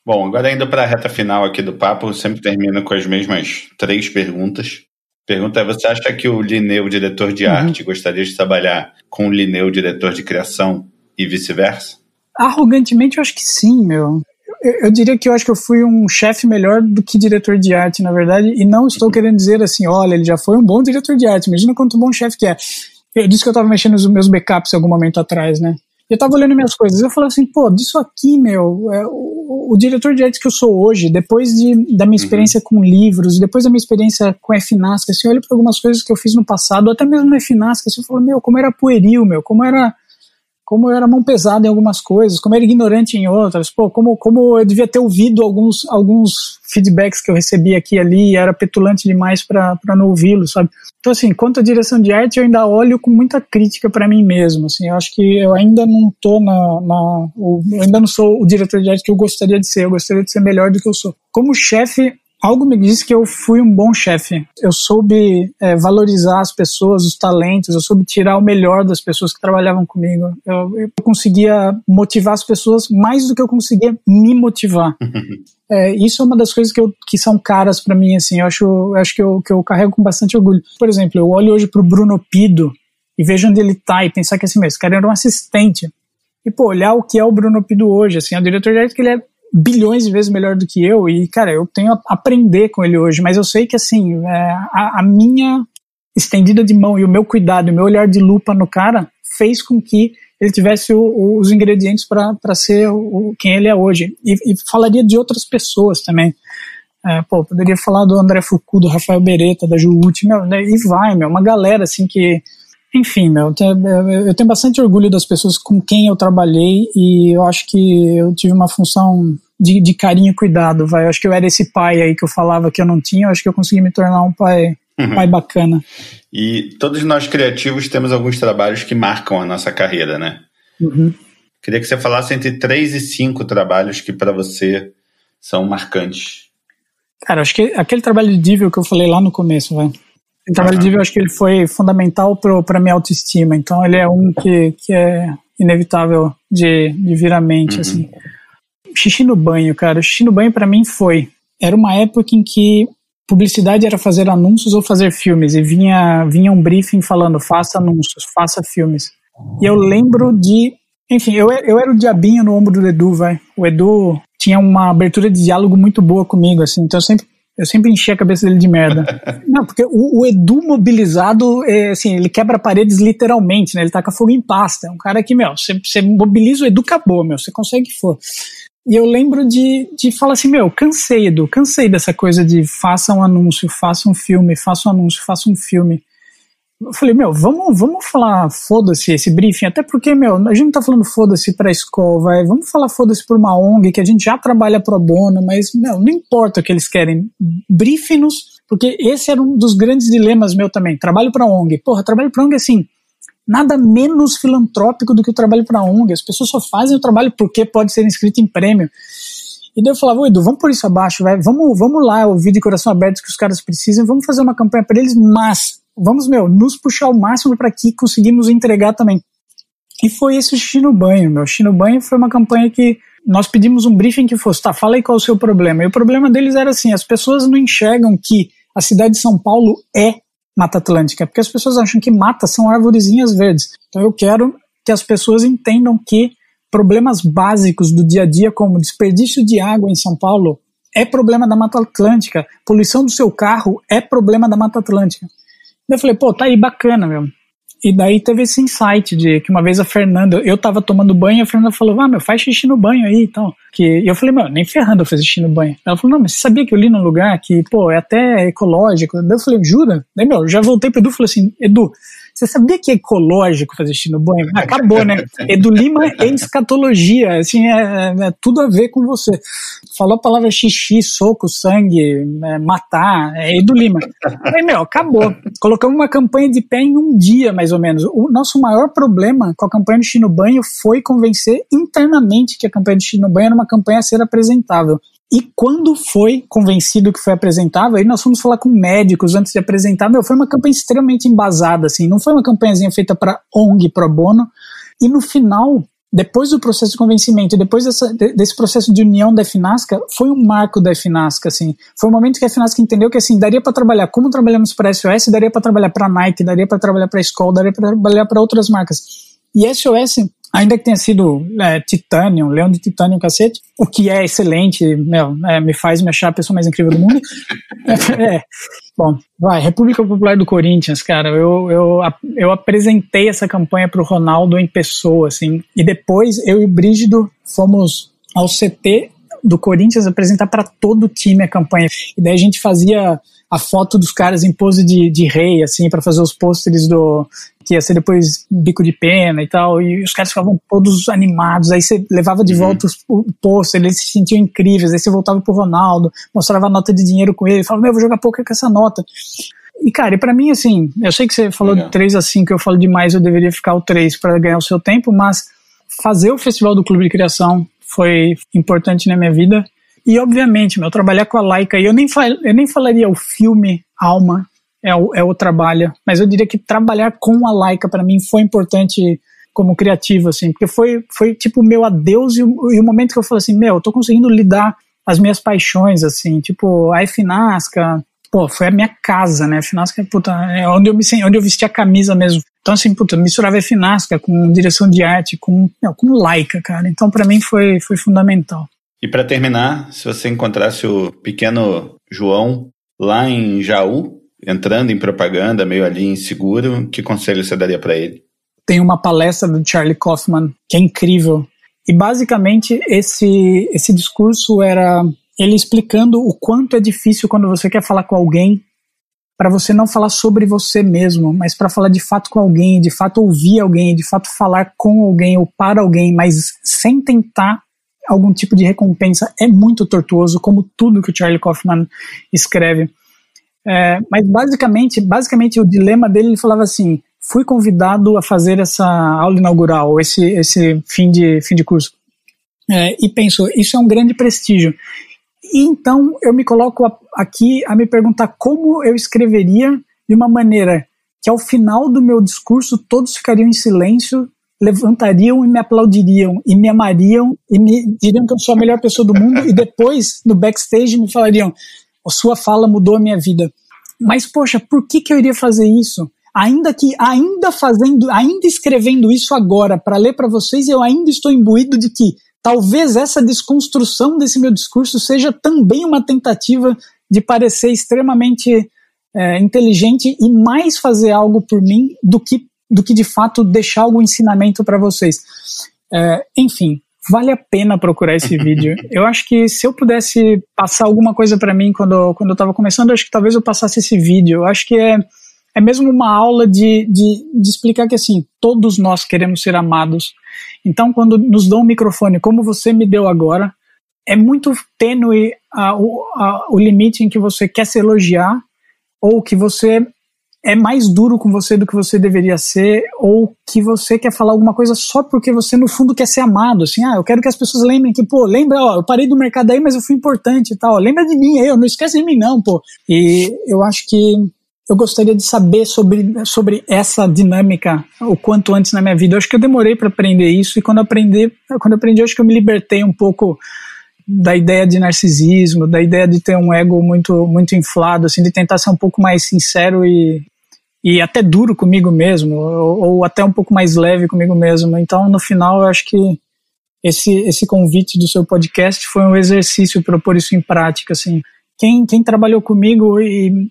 Bom, agora indo para a reta final aqui do papo, sempre termino com as mesmas três perguntas. Pergunta é: você acha que o Lineu, diretor de uhum. arte, gostaria de trabalhar com o Lineu, diretor de criação e vice-versa? Arrogantemente, eu acho que sim, meu. Eu, eu, diria que eu acho que eu fui um chefe melhor do que diretor de arte, na verdade, e não estou querendo dizer assim, olha, ele já foi um bom diretor de arte, imagina quanto bom chefe que é. Eu disse que eu estava mexendo nos meus backups algum momento atrás, né? Eu tava olhando minhas coisas, eu falei assim, pô, disso aqui, meu, é, o, o, diretor de arte que eu sou hoje, depois de, da minha uhum. experiência uhum. com livros, depois da minha experiência com FNASC, assim, eu olho para algumas coisas que eu fiz no passado, até mesmo na FNASC, assim, eu falo, meu, como era pueril, meu, como era como eu era mão pesada em algumas coisas, como eu era ignorante em outras, pô, como, como eu devia ter ouvido alguns, alguns feedbacks que eu recebi aqui e ali era petulante demais para não ouvi-lo, sabe? Então, assim, quanto à direção de arte, eu ainda olho com muita crítica para mim mesmo, assim, eu acho que eu ainda não tô na, na eu ainda não sou o diretor de arte que eu gostaria de ser, eu gostaria de ser melhor do que eu sou. Como chefe, algo me diz que eu fui um bom chefe. Eu soube é, valorizar as pessoas, os talentos, eu soube tirar o melhor das pessoas que trabalhavam comigo. Eu, eu conseguia motivar as pessoas mais do que eu conseguia me motivar. É, isso é uma das coisas que, eu, que são caras para mim, assim, eu acho, eu acho que, eu, que eu carrego com bastante orgulho. Por exemplo, eu olho hoje pro Bruno Pido e vejo onde ele tá e pensar que assim, esse cara era um assistente. E, pô, olhar o que é o Bruno Pido hoje, assim, é um diretor de arte que ele é bilhões de vezes melhor do que eu e, cara, eu tenho a aprender com ele hoje, mas eu sei que, assim, é, a, a, minha estendida de mão e o meu cuidado, o meu olhar de lupa no cara fez com que ele tivesse o, o, os ingredientes para ser o, quem ele é hoje. E, e, falaria de outras pessoas também. É, pô, poderia falar do André Foucault, do Rafael Beretta, da Juúti, meu, né, e vai, meu, uma galera assim que enfim, meu, eu tenho bastante orgulho das pessoas com quem eu trabalhei e eu acho que eu tive uma função de, de carinho e cuidado, vai. Eu acho que eu era esse pai aí que eu falava que eu não tinha, eu acho que eu consegui me tornar um pai, uhum. pai bacana. E todos nós criativos temos alguns trabalhos que marcam a nossa carreira, né? Uhum. Queria que você falasse entre três e cinco trabalhos que para você são marcantes. Cara, acho que aquele trabalho de Dível que eu falei lá no começo, vai. O trabalho de eu acho que ele foi fundamental para minha autoestima. Então ele é um que, que é inevitável de, de vir à mente, uhum. assim. Xixi no banho, cara. Xixi no banho para mim foi. Era uma época em que publicidade era fazer anúncios ou fazer filmes e vinha vinha um briefing falando faça anúncios, faça filmes. E eu lembro de, enfim, eu, eu era o diabinho no ombro do Edu, vai. O Edu tinha uma abertura de diálogo muito boa comigo, assim. Então eu sempre eu sempre enchi a cabeça dele de merda. Não, porque o, o Edu mobilizado, é, assim, ele quebra paredes literalmente, né? Ele taca fogo em pasta. É um cara que, meu, você, você mobiliza o Edu, acabou, meu. Você consegue for. E eu lembro de, de falar assim, meu, cansei, Edu, cansei dessa coisa de faça um anúncio, faça um filme, faça um anúncio, faça um filme. Eu falei, meu, vamos, vamos falar foda-se esse briefing, até porque, meu, a gente não tá falando foda-se pra escola, vai, vamos falar foda-se por uma ONG que a gente já trabalha pro bono, mas, meu, não importa o que eles querem, briefing-nos, porque esse era um dos grandes dilemas meu também, trabalho pra ONG, porra, trabalho pra ONG assim, nada menos filantrópico do que o trabalho pra ONG, as pessoas só fazem o trabalho porque pode ser inscrito em prêmio, e daí eu falava, Edu, vamos por isso abaixo, vai, vamos, vamos lá, ouvir de coração aberto que os caras precisam, vamos fazer uma campanha para eles, mas vamos, meu, nos puxar o máximo para que conseguimos entregar também. E foi esse o Xixi no Banho, meu. Xixi no Banho foi uma campanha que nós pedimos um briefing que fosse, tá, fala aí qual é o seu problema. E o problema deles era assim, as pessoas não enxergam que a cidade de São Paulo é Mata Atlântica, porque as pessoas acham que mata são árvorezinhas verdes. Então eu quero que as pessoas entendam que problemas básicos do dia a dia, como desperdício de água em São Paulo, é problema da Mata Atlântica. Poluição do seu carro é problema da Mata Atlântica. Eu falei, pô, tá aí, bacana, meu. E daí teve esse insight de que uma vez a Fernanda, eu tava tomando banho, a Fernanda falou, ah, meu, faz xixi no banho aí e tal. Que, e eu falei, meu, nem ferrando eu fazer xixi no banho. Ela falou, não, mas você sabia que eu li num lugar que, pô, é até ecológico? Daí eu falei, jura? Daí, meu, já voltei pro Edu e falei assim, Edu, Você sabia que é ecológico fazer xixi no banho? Acabou, né? Edu Lima é escatologia, assim, é, é, tudo a ver com você. Falou a palavra xixi, soco, sangue, é, matar, é Edu Lima. Aí, meu, acabou. Colocamos uma campanha de pé em um dia, mais ou menos. O nosso maior problema com a campanha do xixi no banho foi convencer internamente que a campanha do xixi no banho era uma campanha a ser apresentável. E quando foi convencido que foi apresentável, aí nós fomos falar com médicos antes de apresentar, meu, foi uma campanha extremamente embasada, assim, não foi uma campanhazinha feita para ONG, pro bono, e no final, depois do processo de convencimento, depois dessa, desse processo de união da FINASCA, foi um marco da FINASCA, assim, foi um momento que a FINASCA entendeu que, assim, daria para trabalhar como trabalhamos para a SOS, daria para trabalhar para Nike, daria para trabalhar para a Skoll, daria para trabalhar para outras marcas. E SOS ainda que tenha sido é, Leão de Titanium, cacete, o que é excelente, meu, é, me faz me achar a pessoa mais incrível do mundo. é, bom, vai, República Popular do Corinthians, cara, eu, eu, eu apresentei essa campanha pro Ronaldo em pessoa, assim, e depois eu e o Brígido fomos ao CT do Corinthians apresentar para todo o time a campanha. E daí a gente fazia a foto dos caras em pose de, de rei, assim, para fazer os pôsteres do. Que ia ser depois bico de pena e tal. E os caras ficavam todos animados. Aí você levava de uhum. volta o pôster, eles se sentiam incríveis. Aí você voltava pro Ronaldo, mostrava a nota de dinheiro com ele, falava: Meu, eu vou jogar poker com essa nota. E, cara, e pra mim, assim, eu sei que você falou Legal. de 3 a 5, eu falo demais, eu deveria ficar o 3 para ganhar o seu tempo, mas fazer o Festival do Clube de Criação foi importante na minha vida. E, obviamente, meu, trabalhar com a Laika, eu nem, fal, eu nem falaria o filme Alma, é o, é o trabalho, mas eu diria que trabalhar com a Laika, para mim, foi importante como criativo, assim, porque foi, foi tipo o meu adeus e o, e o momento que eu falei assim, meu, eu tô conseguindo lidar as minhas paixões, assim, tipo, a Finasca, pô, foi a minha casa, né, a Finasca, puta, é onde eu, me, onde eu vesti a camisa mesmo. Então, assim, puta, misturava a Finasca com direção de arte, com, não, com Laika, cara, então para mim foi, foi fundamental. E para terminar, se você encontrasse o pequeno João lá em Jaú, entrando em propaganda, meio ali inseguro, que conselho você daria para ele? Tem uma palestra do Charlie Kaufman que é incrível. E basicamente esse esse discurso era ele explicando o quanto é difícil quando você quer falar com alguém para você não falar sobre você mesmo, mas para falar de fato com alguém, de fato ouvir alguém, de fato falar com alguém ou para alguém, mas sem tentar algum tipo de recompensa é muito tortuoso, como tudo que o Charlie Kaufman escreve. É, mas basicamente, basicamente o dilema dele ele falava assim: fui convidado a fazer essa aula inaugural, esse esse fim de fim de curso, é, e penso isso é um grande prestígio. E então eu me coloco aqui a me perguntar como eu escreveria de uma maneira que ao final do meu discurso todos ficariam em silêncio levantariam e me aplaudiriam e me amariam e me diriam que eu sou a melhor pessoa do mundo e depois no backstage me falariam a sua fala mudou a minha vida. Mas poxa, por que que eu iria fazer isso? Ainda que ainda fazendo, ainda escrevendo isso agora para ler para vocês, eu ainda estou imbuído de que talvez essa desconstrução desse meu discurso seja também uma tentativa de parecer extremamente é, inteligente e mais fazer algo por mim do que do que de fato deixar algum ensinamento para vocês. É, enfim, vale a pena procurar esse vídeo. Eu acho que se eu pudesse passar alguma coisa para mim quando, quando eu estava começando, acho que talvez eu passasse esse vídeo. Eu acho que é, é mesmo uma aula de, de, de explicar que assim, todos nós queremos ser amados. Então, quando nos dão um microfone, como você me deu agora, é muito tênue a, a, o limite em que você quer se elogiar ou que você é mais duro com você do que você deveria ser, ou que você quer falar alguma coisa só porque você no fundo quer ser amado, assim, ah, eu quero que as pessoas lembrem que, pô, lembra, ó, eu parei do mercado aí, mas eu fui importante e tal, lembra de mim aí, não esquece de mim não, pô. E eu acho que eu gostaria de saber sobre, sobre essa dinâmica o quanto antes na minha vida. Eu acho que eu demorei para aprender isso e quando eu aprendi, quando eu aprendi, eu acho que eu me libertei um pouco da ideia de narcisismo, da ideia de ter um ego muito muito inflado, assim, de tentar ser um pouco mais sincero e, e até duro comigo mesmo, ou, ou, até um pouco mais leve comigo mesmo. Então, no final, eu acho que esse, esse convite do seu podcast foi um exercício para pôr isso em prática. Assim. Quem, quem trabalhou comigo e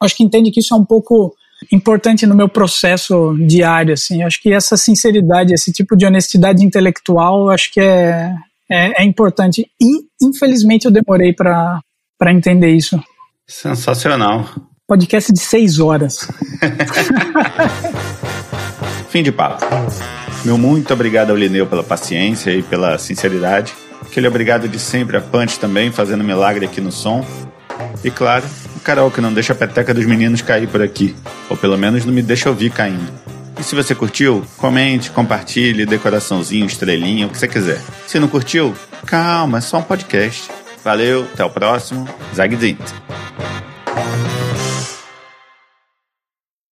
acho que entende que isso é um pouco importante no meu processo diário. Assim. Acho que essa sinceridade, esse tipo de honestidade intelectual, acho que é, é, é importante. E, infelizmente, eu demorei para entender isso. Sensacional podcast de seis horas. Fim de papo. Meu muito obrigado ao Lineu pela paciência e pela sinceridade. Aquele obrigado de sempre a Punch também, fazendo milagre aqui no som. E claro, o Carol que não deixa a peteca dos meninos cair por aqui. Ou pelo menos não me deixa ouvir caindo. E se você curtiu, comente, compartilhe, decoraçãozinho, estrelinha, o que você quiser. Se não curtiu, calma, é só um podcast. Valeu, até o próximo. Zagzint.